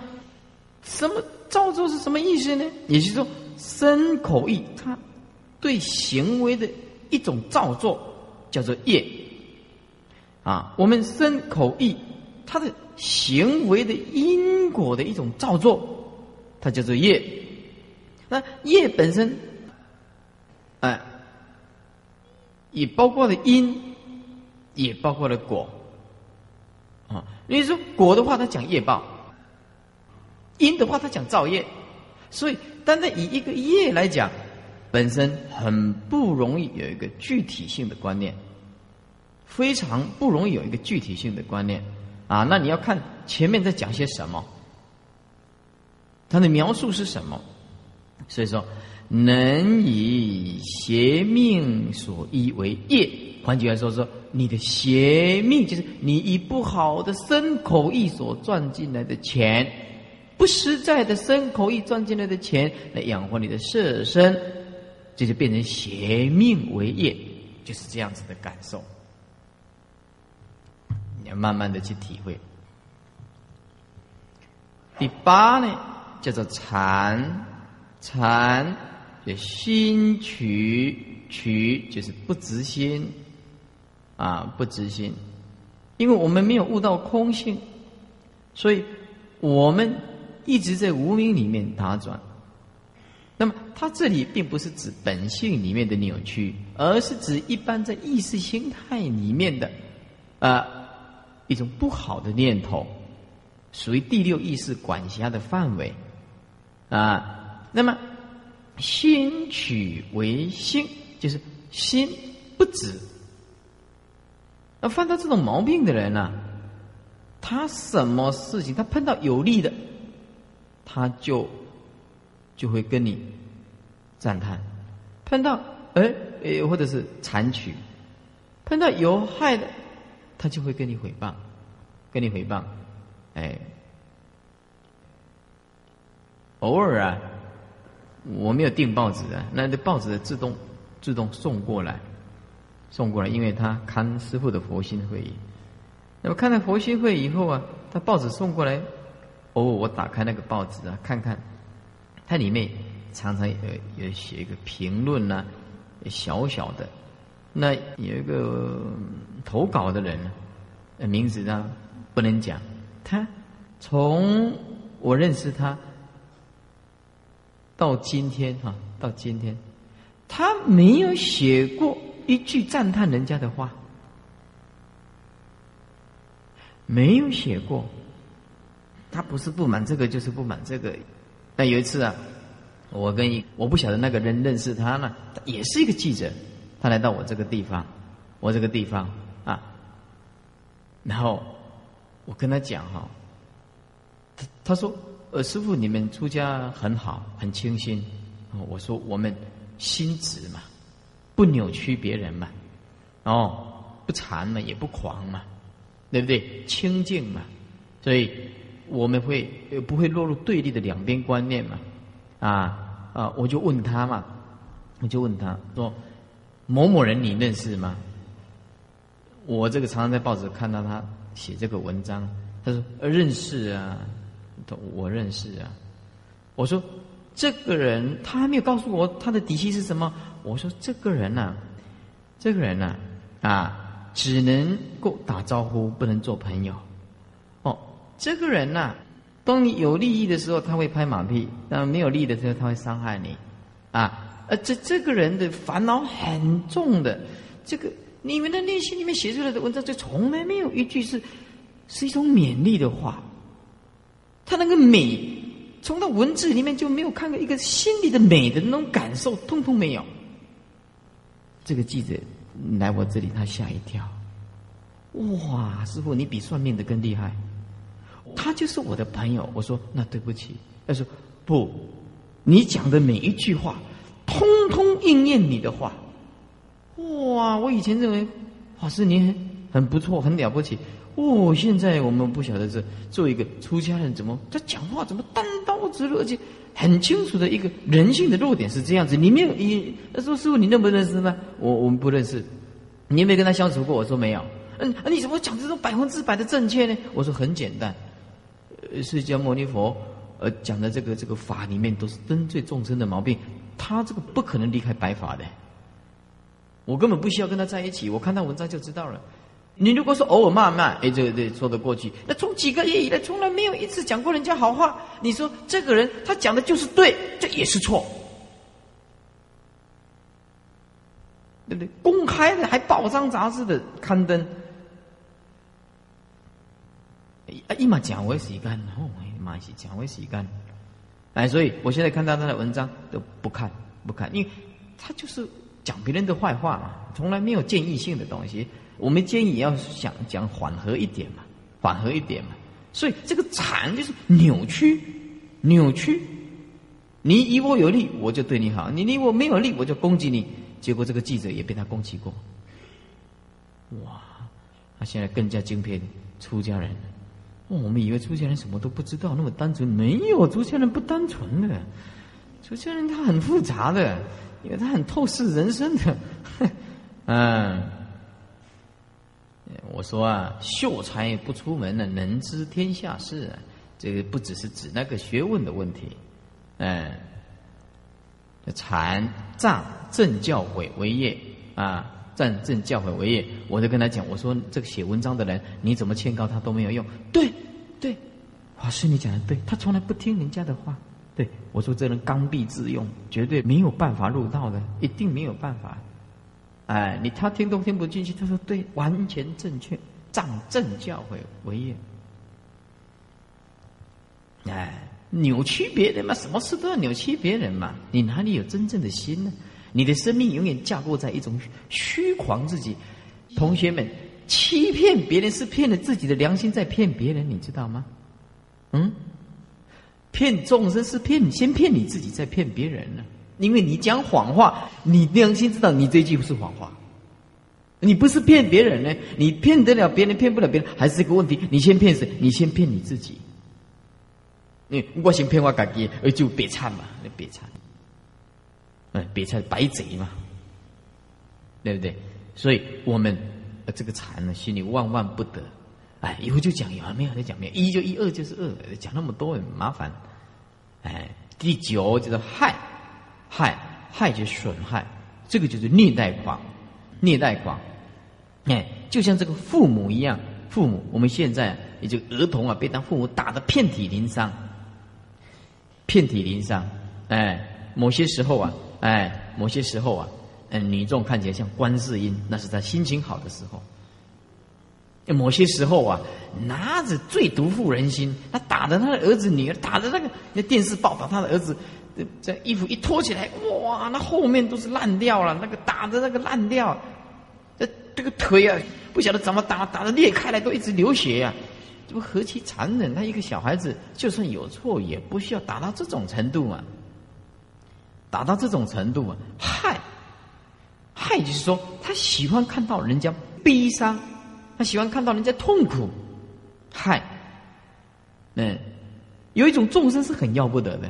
什么造作是什么意思呢？也就是说，身口意，它对行为的一种造作，叫做业。啊，我们身口意，它的行为的因果的一种造作，它叫做业。那业本身，哎，也包括了因。也包括了果，啊，你说果的话，它讲业报；因的话，它讲造业。所以，单单以一个业来讲，本身很不容易有一个具体性的观念，非常不容易有一个具体性的观念啊。那你要看前面在讲些什么，它的描述是什么？所以说，能以邪命所依为业。换句话说，说。你的邪命就是你以不好的身口意所赚进来的钱，不实在的身口意赚进来的钱来养活你的色身，这就变成邪命为业，就是这样子的感受。你要慢慢的去体会。第八呢，叫做禅，禅就心取取，就是不执心。啊，不执心，因为我们没有悟到空性，所以我们一直在无名里面打转。那么，它这里并不是指本性里面的扭曲，而是指一般在意识形态里面的啊一种不好的念头，属于第六意识管辖的范围啊。那么，心取为心，就是心不止。那犯到这种毛病的人呢，他什么事情他碰到有利的，他就就会跟你赞叹；碰到哎哎或者是残取，碰到有害的，他就会跟你诽谤，跟你诽谤。哎，偶尔啊，我没有订报纸啊，那这报纸自动自动送过来。送过来，因为他看师傅的佛心会议。那么看了佛心会以后啊，他报纸送过来，哦，我打开那个报纸啊，看看，它里面常常有有写一个评论呐，小小的，那有一个投稿的人，名字呢不能讲，他从我认识他到今天哈，到今天，他没有写过。一句赞叹人家的话，没有写过。他不是不满这个，就是不满这个。那有一次啊，我跟一我不晓得那个人认识他呢，也是一个记者，他来到我这个地方，我这个地方啊，然后我跟他讲哈，他他说呃师傅你们出家很好，很清新。我说我们心直嘛，不扭曲别人嘛，哦不馋嘛，也不狂嘛，对不对？清净嘛，所以。我们会不会落入对立的两边观念嘛？啊啊！我就问他嘛，我就问他说：“某某人你认识吗？”我这个常常在报纸看到他写这个文章，他说：“认识啊，都我认识啊。”我说：“这个人他还没有告诉我他的底细是什么。”我说：“这个人呐，这个人呐，啊，只能够打招呼，不能做朋友。”哦这个人呐，当你有利益的时候，他会拍马屁；当没有利益的时候，他会伤害你。啊，呃，这这个人的烦恼很重的。这个你们的内心里面写出来的文章，就从来没有一句是是一种勉励的话。他那个美，从他文字里面就没有看到一个心里的美的那种感受，通通没有。这个记者来我这里，他吓一跳。哇，师傅，你比算命的更厉害。他就是我的朋友，我说那对不起。他说不，你讲的每一句话，通通应验你的话。哇，我以前认为法师您很不错，很了不起。哦，现在我们不晓得是做一个出家人怎么他讲话怎么单刀直入，而且很清楚的一个人性的弱点是这样子。你没有你他说师傅你认不认识吗？我我们不认识。你有没有跟他相处过？我说没有。嗯，你怎么讲这种百分之百的正确呢？我说很简单。释迦牟尼佛，呃，讲的这个这个法里面都是针对众生的毛病，他这个不可能离开白法的。我根本不需要跟他在一起，我看他文章就知道了。你如果说偶尔骂骂，哎，这个这说得过去。那从几个月以来，从来没有一次讲过人家好话。你说这个人他讲的就是对，这也是错，对不对？公开的还报章杂志的刊登。啊，一马讲为时间，哦，马是讲为时间，哎，所以我现在看到他的文章都不看，不看，因为他就是讲别人的坏话嘛，从来没有建议性的东西。我们建议要想讲缓和一点嘛，缓和一点嘛。所以这个禅就是扭曲，扭曲。你以我有利，我就对你好；你离我没有利，我就攻击你。结果这个记者也被他攻击过。哇，他现在更加精骗出家人。哦我们以为出家人什么都不知道，那么单纯？没有，出家人不单纯的，出家人他很复杂的，因为他很透视人生的。嗯，我说啊，秀才不出门呢，能知天下事。这个不只是指那个学问的问题。嗯，禅藏正教诲为业啊，战正教诲为业。我就跟他讲，我说这个写文章的人，你怎么劝告他都没有用。对。对，法师你讲的对，他从来不听人家的话。对我说这人刚愎自用，绝对没有办法入道的，一定没有办法。哎，你他听都听不进去。他说对，完全正确，仗正教诲为业。哎，扭曲别人嘛，什么事都要扭曲别人嘛，你哪里有真正的心呢？你的生命永远架构在一种虚狂自己。同学们。欺骗别人是骗了自己的良心，在骗别人，你知道吗？嗯，骗众生是骗，先骗你自己，再骗别人呢。因为你讲谎话，你良心知道你这句不是谎话，你不是骗别人呢，你骗得了别人，骗不了别人，还是一个问题。你先骗谁？你先骗你自己。你我先骗我自己，就别惨嘛，别惨，哎，别惨白贼嘛，对不对？所以我们。这个禅呢，心里万万不得。哎，以后就讲有没有？再讲没有？一就一，二就是二，讲那么多很麻烦。哎，第九就是害，害害就是损害，这个就是虐待狂，虐待狂。哎，就像这个父母一样，父母我们现在也就儿童啊，被当父母打得遍体鳞伤，遍体鳞伤。哎，某些时候啊，哎，某些时候啊。嗯，女众看起来像观世音，那是他心情好的时候。某些时候啊，拿着最毒妇人心，他打的他的儿子女儿，打的那个那电视报道他的儿子，这衣服一脱起来，哇，那后面都是烂掉了，那个打的那个烂掉，这这个腿啊，不晓得怎么打，打的裂开来都一直流血呀，这不何其残忍？他一个小孩子，就算有错，也不需要打到这种程度嘛，打到这种程度啊，害，害就是说他喜欢看到人家悲伤。他喜欢看到人家痛苦，害，嗯，有一种众生是很要不得的，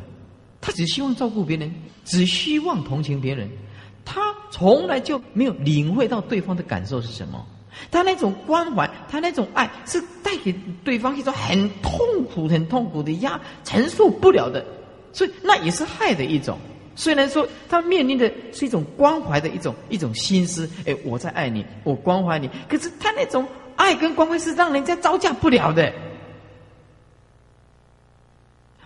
他只希望照顾别人，只希望同情别人，他从来就没有领会到对方的感受是什么。他那种关怀，他那种爱，是带给对方一种很痛苦、很痛苦的压，承受不了的，所以那也是害的一种。虽然说他面临的是一种关怀的一种一种心思，哎，我在爱你，我关怀你，可是他那种爱跟关怀是让人家招架不了的。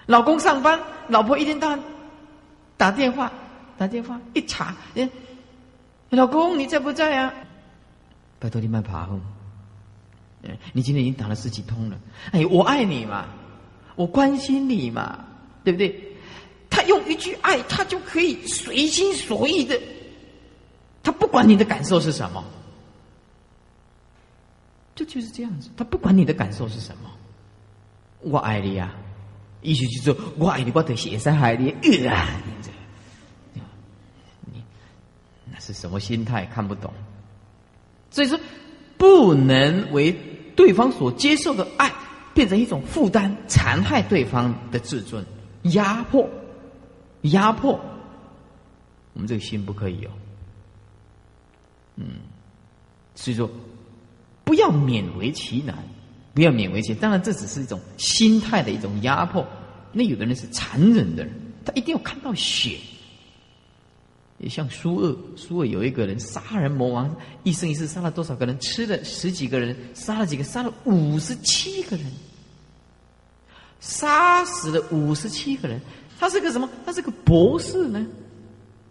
老公上班，老婆一天到晚打电话，打电话一查，老公你在不在啊？拜托你慢爬哦，你今天已经打了十几通了，哎，我爱你嘛，我关心你嘛，对不对？他用一句爱，他就可以随心所欲的，他不管你的感受是什么，这就是这样子。他不管你的感受是什么，我爱你呀，意思就是我爱你，我得写上海你，啊，你那是什么心态？看不懂。所以说，不能为对方所接受的爱变成一种负担，残害对方的自尊，压迫。压迫，我们这个心不可以有。嗯，所以说，不要勉为其难，不要勉为其。当然，这只是一种心态的一种压迫。那有的人是残忍的人，他一定要看到血。也像苏恶，苏恶有一个人杀人魔王，一生一世杀了多少个人？吃了十几个人，杀了几个？杀了五十七个人，杀死了五十七个人。他是个什么？他是个博士呢？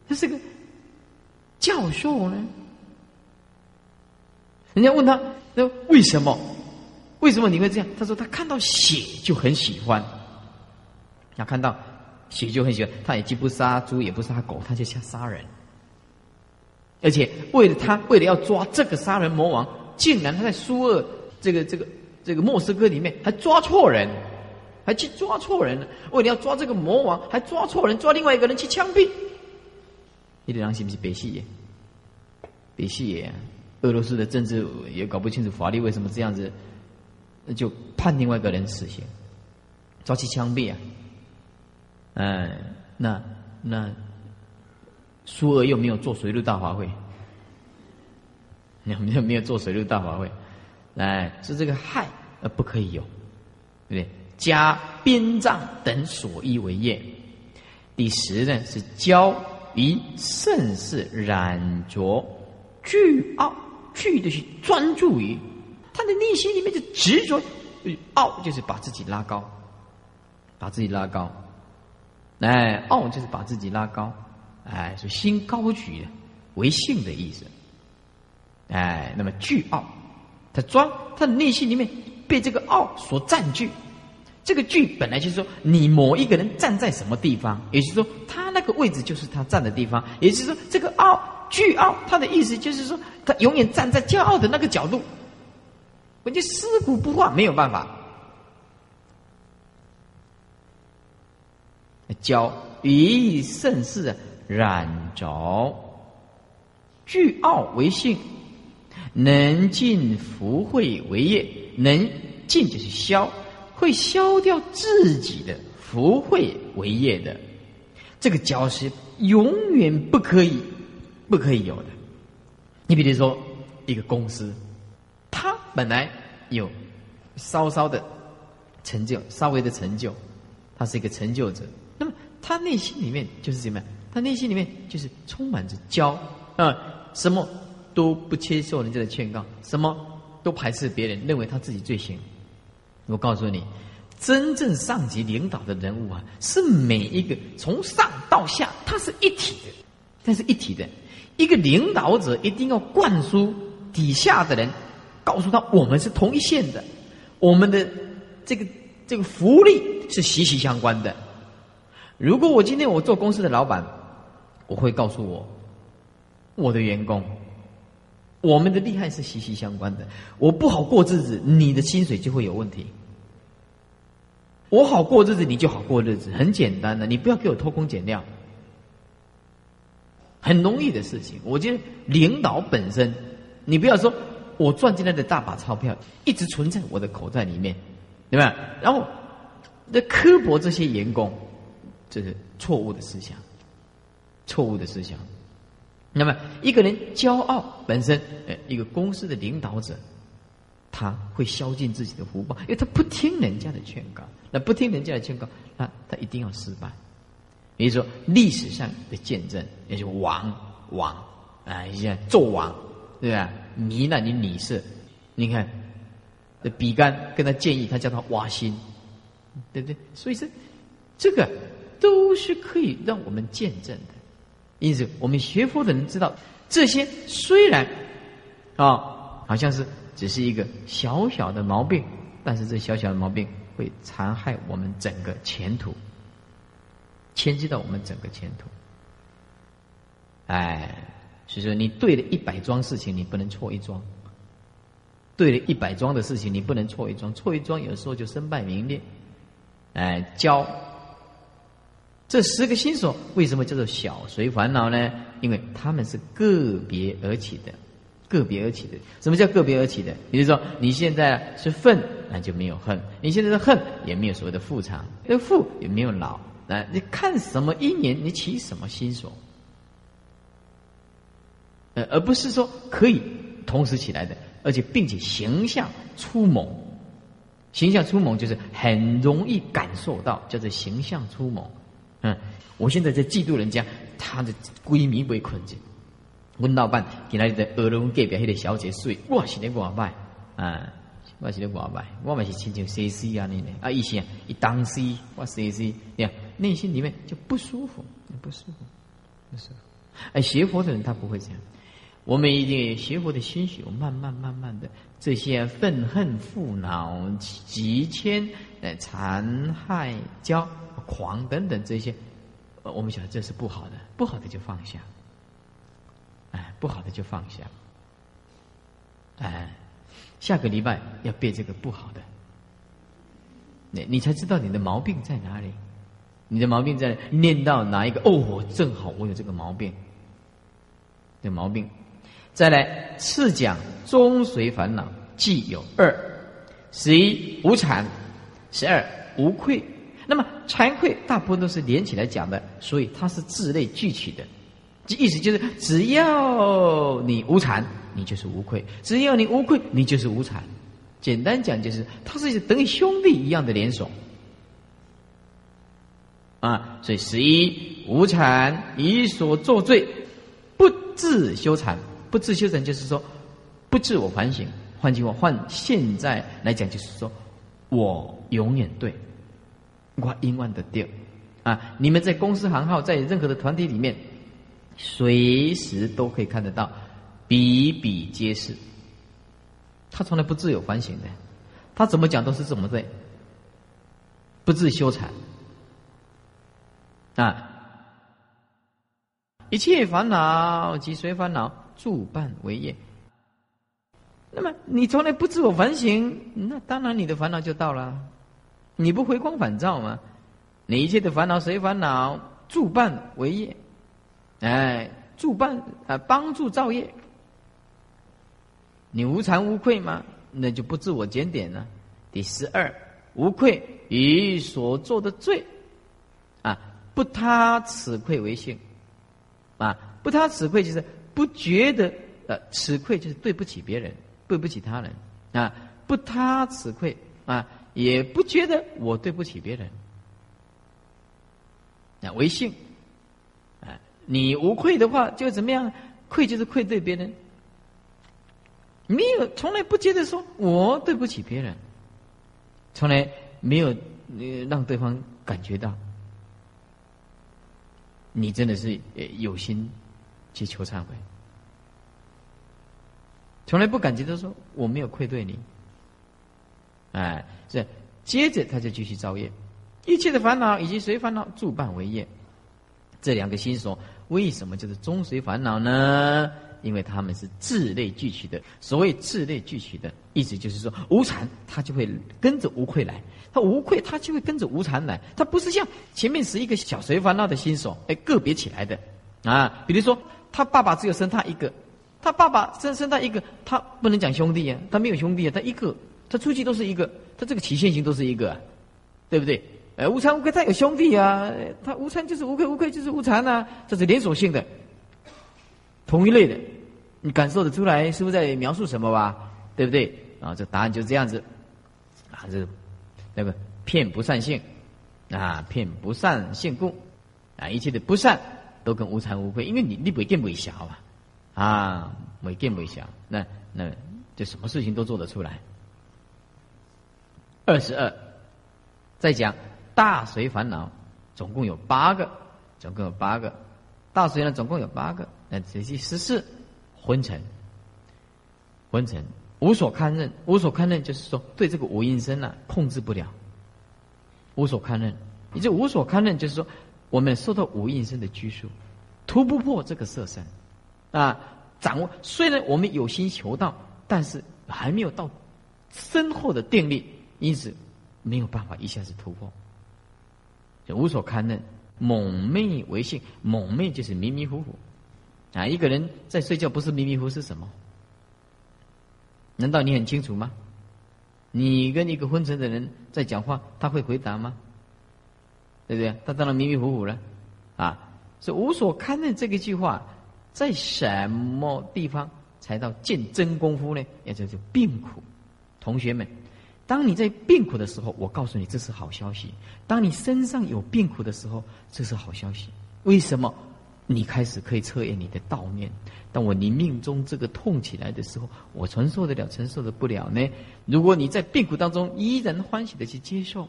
他是个教授呢？人家问他，那为什么？为什么你会这样？他说他看到血就很喜欢。他看到血就很喜欢，他也既不杀猪也不杀狗，他就想杀人。而且为了他，为了要抓这个杀人魔王，竟然他在苏俄这个这个这个莫斯科里面还抓错人。还去抓错人了，为了要抓这个魔王，还抓错人，抓另外一个人去枪毙。你的良心不是北戏耶？北戏耶？俄罗斯的政治也搞不清楚法律为什么这样子，就判另外一个人死刑，抓去枪毙啊！哎，那那苏俄又没有做水陆大法会，有没有没有做水陆大法会？哎，是这个害而不可以有，对不对？加殡葬等所依为业。第十呢是教以盛世染着巨傲，惧的是专注于他的内心里面的执着，傲就是把自己拉高，把自己拉高，哎，傲就是把自己拉高，哎，是心高举为性的意思，哎，那么巨傲，他装他的内心里面被这个傲所占据。这个句本来就是说，你某一个人站在什么地方，也就是说，他那个位置就是他站的地方，也就是说，这个傲巨傲，他的意思就是说，他永远站在骄傲的那个角度，我就尸骨不化，没有办法。骄以盛世染着，巨傲为性，能尽福慧为业，能尽就是消。会消掉自己的福慧为业的，这个教是永远不可以、不可以有的。你比如说，一个公司，他本来有稍稍的成就，稍微的成就，他是一个成就者。那么他内心里面就是什么样？他内心里面就是充满着骄啊，什么都不接受人家的劝告，什么都排斥别人，认为他自己最行。我告诉你，真正上级领导的人物啊，是每一个从上到下，他是一体的，他是一体的。一个领导者一定要灌输底下的人告诉他我们是同一线的，我们的这个这个福利是息息相关的。如果我今天我做公司的老板，我会告诉我我的员工，我们的利害是息息相关的。我不好过日子，你的薪水就会有问题。我好过日子，你就好过日子，很简单的，你不要给我偷工减料，很容易的事情。我觉得领导本身，你不要说我赚进来的大把钞票一直存在我的口袋里面，对吧？然后那刻薄这些员工，这是错误的思想，错误的思想。那么一个人骄傲本身，呃，一个公司的领导者。他会消尽自己的福报，因为他不听人家的劝告。那不听人家的劝告，那他一定要失败。比如说历史上的见证，也就王王啊，一些纣王，对吧？糜烂的女色，你看，比干跟他建议，他叫他挖心，对不对？所以说，这个都是可以让我们见证的。因此，我们学佛的人知道，这些虽然啊，好像是。只是一个小小的毛病，但是这小小的毛病会残害我们整个前途，牵制到我们整个前途。哎，所以说你对了一百桩事情，你不能错一桩；对了一百桩的事情，你不能错一桩。错一桩，有时候就身败名裂。哎，教这十个心所为什么叫做小随烦恼呢？因为他们是个别而起的。个别而起的，什么叫个别而起的？也就是说，你现在是愤，那就没有恨；你现在的恨，也没有所谓的复常，那复也没有老。来你看什么因缘，你起什么心所，呃，而不是说可以同时起来的，而且并且形象出猛，形象出猛就是很容易感受到，叫做形象出猛。嗯，我现在在嫉妒人家，他的闺蜜被困着。阮老板今仔日在二楼隔壁迄个小姐睡，我是咧外卖啊，我是咧外卖，我嘛是亲像 C C 啊，尼呢啊，一些一当 C 我 C C，你看内心里面就不舒服，不舒服，不舒服。哎，学佛的人他不会这样，我们一定学佛的心血，慢慢慢慢的这些愤恨、负恼、急迁、呃残害、骄狂等等这些，我们想这是不好的，不好的就放下。哎，不好的就放下。哎，下个礼拜要变这个不好的，你你才知道你的毛病在哪里。你的毛病在念到哪一个？哦，我正好我有这个毛病，的毛病。再来次讲中随烦恼，既有二：十一无惭，十二无愧。那么惭愧大部分都是连起来讲的，所以它是字类具体的。这意思就是，只要你无惭，你就是无愧；只要你无愧，你就是无惭。简单讲，就是它是等于兄弟一样的联手啊。所以十一无惭，以所作罪，不自修禅，不自修禅，就是说不自我反省。换句话，换现在来讲，就是说我永远对，我永远的对啊。你们在公司行号，在任何的团体里面。随时都可以看得到，比比皆是。他从来不自有反省的，他怎么讲都是怎么对，不自修禅啊！一切烦恼及随烦恼助伴为业。那么你从来不自我反省，那当然你的烦恼就到了。你不回光返照吗？你一切的烦恼随烦恼助伴为业。哎，助伴啊，帮助造业，你无惭无愧吗？那就不自我检点了。第十二，无愧于所做的罪，啊，不他此愧为性，啊，不他此愧就是不觉得呃，此愧就是对不起别人，对不起他人，啊，不他此愧啊，也不觉得我对不起别人，啊，为性。你无愧的话，就怎么样？愧就是愧对别人，没有从来不觉得说我对不起别人，从来没有呃让对方感觉到你真的是有心去求忏悔。从来不感觉到说我没有愧对你。哎，这接着他就继续造业，一切的烦恼以及随烦恼助办为业。这两个心所为什么就是终随烦恼呢？因为他们是自类俱取的。所谓自类俱取的意思，就是说无常他就会跟着无愧来，他无愧他就会跟着无常来。他不是像前面是一个小随烦恼的新手，哎，个别起来的啊。比如说他爸爸只有生他一个，他爸爸生生他一个，他不能讲兄弟呀，他没有兄弟啊，他一个，他出去都是一个，他这个起现行都是一个，对不对？呃，无常无愧，他有兄弟啊，他无常就是无愧，无愧就是无常啊，这是连锁性的，同一类的，你感受得出来是不是在描述什么吧？对不对？啊，这答案就这样子，啊，这那个骗不善性，啊，骗不善性故，啊，一切的不善都跟无常无愧，因为你你不见不小啊，啊，没见不小，那那就什么事情都做得出来。二十二，再讲。大随烦恼，总共有八个，总共有八个。大随呢，总共有八个。那仔细十四，昏沉，昏沉，无所堪任，无所堪任，就是说对这个无因身呢控制不了，无所堪任。也就无所堪任，就是说我们受到无因身的拘束，突不破这个色身啊。掌握虽然我们有心求道，但是还没有到深厚的定力，因此没有办法一下子突破。就无所堪任，蒙昧为性，蒙昧就是迷迷糊糊，啊，一个人在睡觉不是迷迷糊是什么？难道你很清楚吗？你跟一个昏沉的人在讲话，他会回答吗？对不对？他当然迷迷糊糊了，啊，所以无所堪任这个句话，在什么地方才到见真功夫呢？也就是病苦，同学们。当你在病苦的时候，我告诉你这是好消息。当你身上有病苦的时候，这是好消息。为什么？你开始可以测验你的道念。当我你命中这个痛起来的时候，我承受得了，承受得不了呢？如果你在病苦当中依然欢喜的去接受，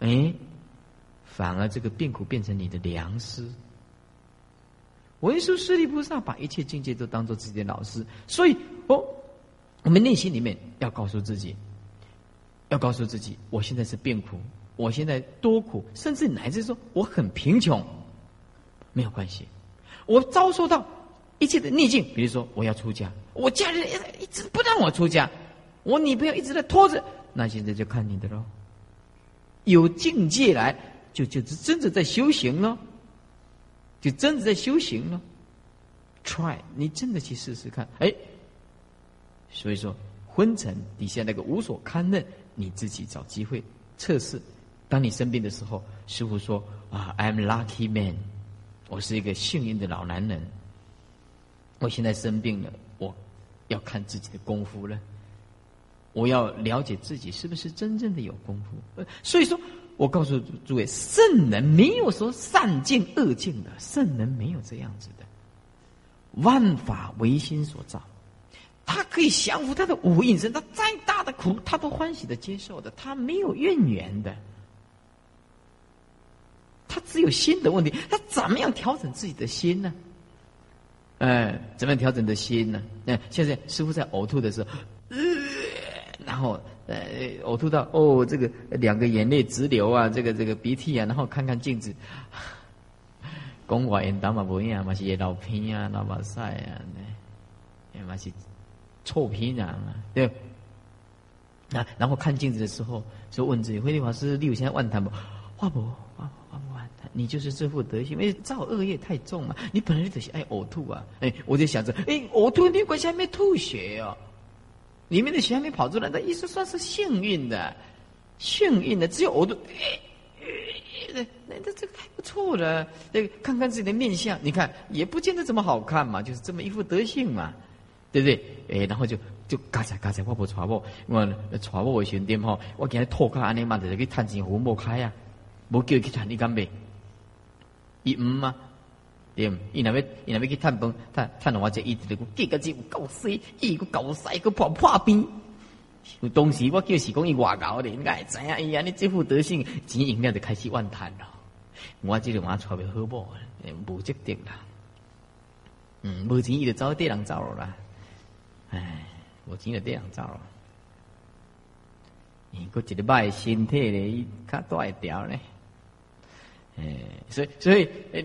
哎，反而这个病苦变成你的良师。文殊师利菩萨把一切境界都当做自己的老师，所以哦，我们内心里面要告诉自己。要告诉自己，我现在是病苦，我现在多苦，甚至乃至说我很贫穷，没有关系。我遭受到一切的逆境，比如说我要出家，我家人一直不让我出家，我女朋友一直在拖着，那现在就看你的喽。有境界来，就就是真的在修行了，就真的在修行了。Try，你真的去试试看，哎，所以说昏沉底下那个无所堪任。你自己找机会测试。当你生病的时候，师傅说：“啊，I'm lucky man，我是一个幸运的老男人。我现在生病了，我要看自己的功夫了。我要了解自己是不是真正的有功夫。所以说，我告诉诸位，圣人没有说善尽恶尽的，圣人没有这样子的。万法唯心所造。”他可以降服他的无隐身，他再大的苦，他都欢喜的接受的，他没有怨言的。只有心的问题，他怎么样调整自己的心呢？哎，怎么样调整的心呢？哎，现在师傅在呕吐的时候，呃，然后呃，呕吐到哦，这个两个眼泪直流啊，这个这个鼻涕啊，然后看看镜子，公话言打嘛不一样嘛，是老片啊，老把晒啊，那，嘛是。臭皮囊啊，对。那然后看镜子的时候，就问自己：慧律法师，你有现在万谈不？华不，华华不万谈。你就是这副德行，因为造恶业太重嘛。你本来就是爱呕吐啊。哎，我就想着，哎，呕吐没关系，还没吐血哦，里面的血还没跑出来，那意思算是幸运的，幸运的，只有呕吐。哎那那这这个太不错了。那看看自己的面相，你看也不见得这么好看嘛，就是这么一副德性嘛。对不对？哎，然后就就嘎才嘎才，我不传我，我传我的时点吼，我今日拖卡安尼嘛，就是去探钱湖无开啊，无叫伊去探你敢袂？伊唔嘛，对，伊若要伊若要去探饭，探探我这一直咧讲，计个字有够细，伊个够细个破破边。当时我叫是讲伊外搞的，应该知影伊安尼这副德性，钱赢了就开始万谈了。我这个我传袂好无，无值得啦。嗯，无钱伊就找对人走了啦。哎，我今日这样照了。你个一个拜身体咧，较大一条咧。哎，所以所以，诶，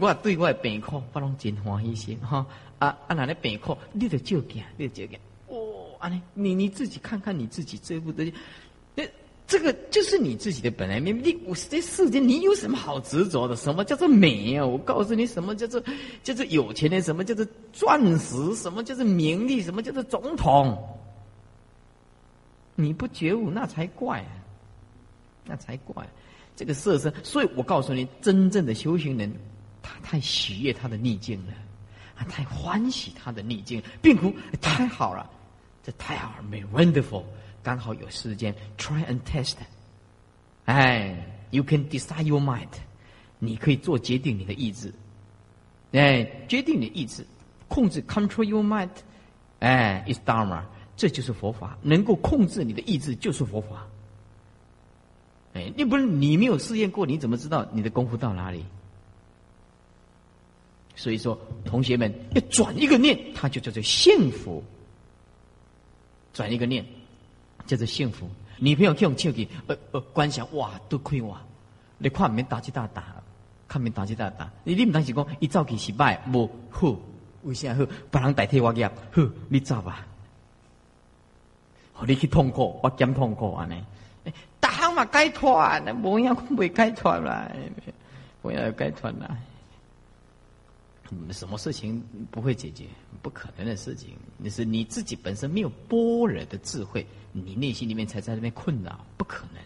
我对我的病苦，我拢真欢喜心哈。啊啊，那咧病苦，你得照镜，你得照镜。哦，安尼，你你自己看看你自己这副的，那这个就是你自己的本来面目。你我这世间，你有什么好执着的？什么叫做美啊？我告诉你，什么叫做叫做有钱的？什么叫做钻石？什么叫做名利？什么叫做总统？你不觉悟，那才怪，那才怪。这个色身，所以我告诉你，真正的修行人，他太喜悦他的逆境了，他太欢喜他的逆境，病苦太好了，这太好了，wonderful，刚好有时间，try and test，哎，you can decide your mind，你可以做决定你的意志，哎，决定你的意志，控制 control your mind，哎，is dharma。这就是佛法，能够控制你的意志就是佛法。哎，你不是你没有试验过，你怎么知道你的功夫到哪里？所以说，同学们要转一个念，它就叫做幸福。转一个念，叫做幸福。女朋友去用手机，呃呃，观想哇，都亏我，你看面打击大打，看面打击大打，你你唔当时讲，一早起失败，无好，为啥好？别人代替我业，好，你走吧。你去痛苦，我减痛苦安尼。大行嘛解脱，那无样未解脱啦，无样解脱啦。什么事情不会解决？不可能的事情，那是你自己本身没有般若的智慧，你内心里面才在那边困扰，不可能。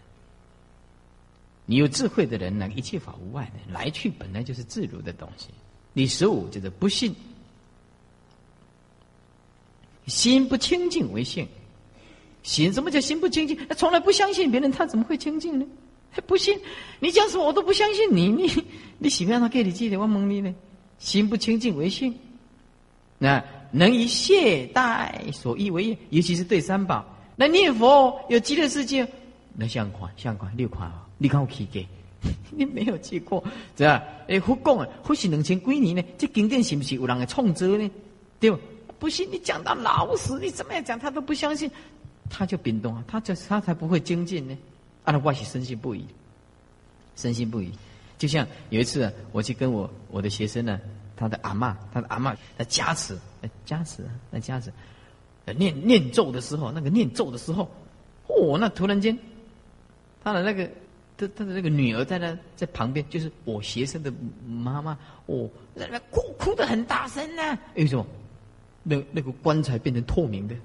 你有智慧的人呢，一切法无外的，来去本来就是自如的东西。第十五就是不信，心不清净为性。心什么叫心不清净？他从来不相信别人，他怎么会清净呢？不信？你讲什么我都不相信你，你你喜欢他给你记的，我蒙你呢？心不清净为性，那能以懈怠所依为业，尤其是对三宝。那念佛有极乐世界，那相款相款六款啊，你看我去给，你没有去过，是吧？哎，佛讲啊，或许两千几年呢，这经典是不是有人来创造呢？对不？不信你讲到老死，你怎么样讲他都不相信。他就冰冻啊，他就他才不会精进呢。啊，那外起深信不疑，深信不疑。就像有一次啊，我去跟我我的学生呢，他的阿妈，他的阿妈在加持，加持，那加持，念念咒的时候，那个念咒的时候，哦，那突然间，他的那个他他的那个女儿在那在旁边，就是我学生的妈妈，哦，在那哭哭的很大声呢。为什么？那那个棺材变成透明的。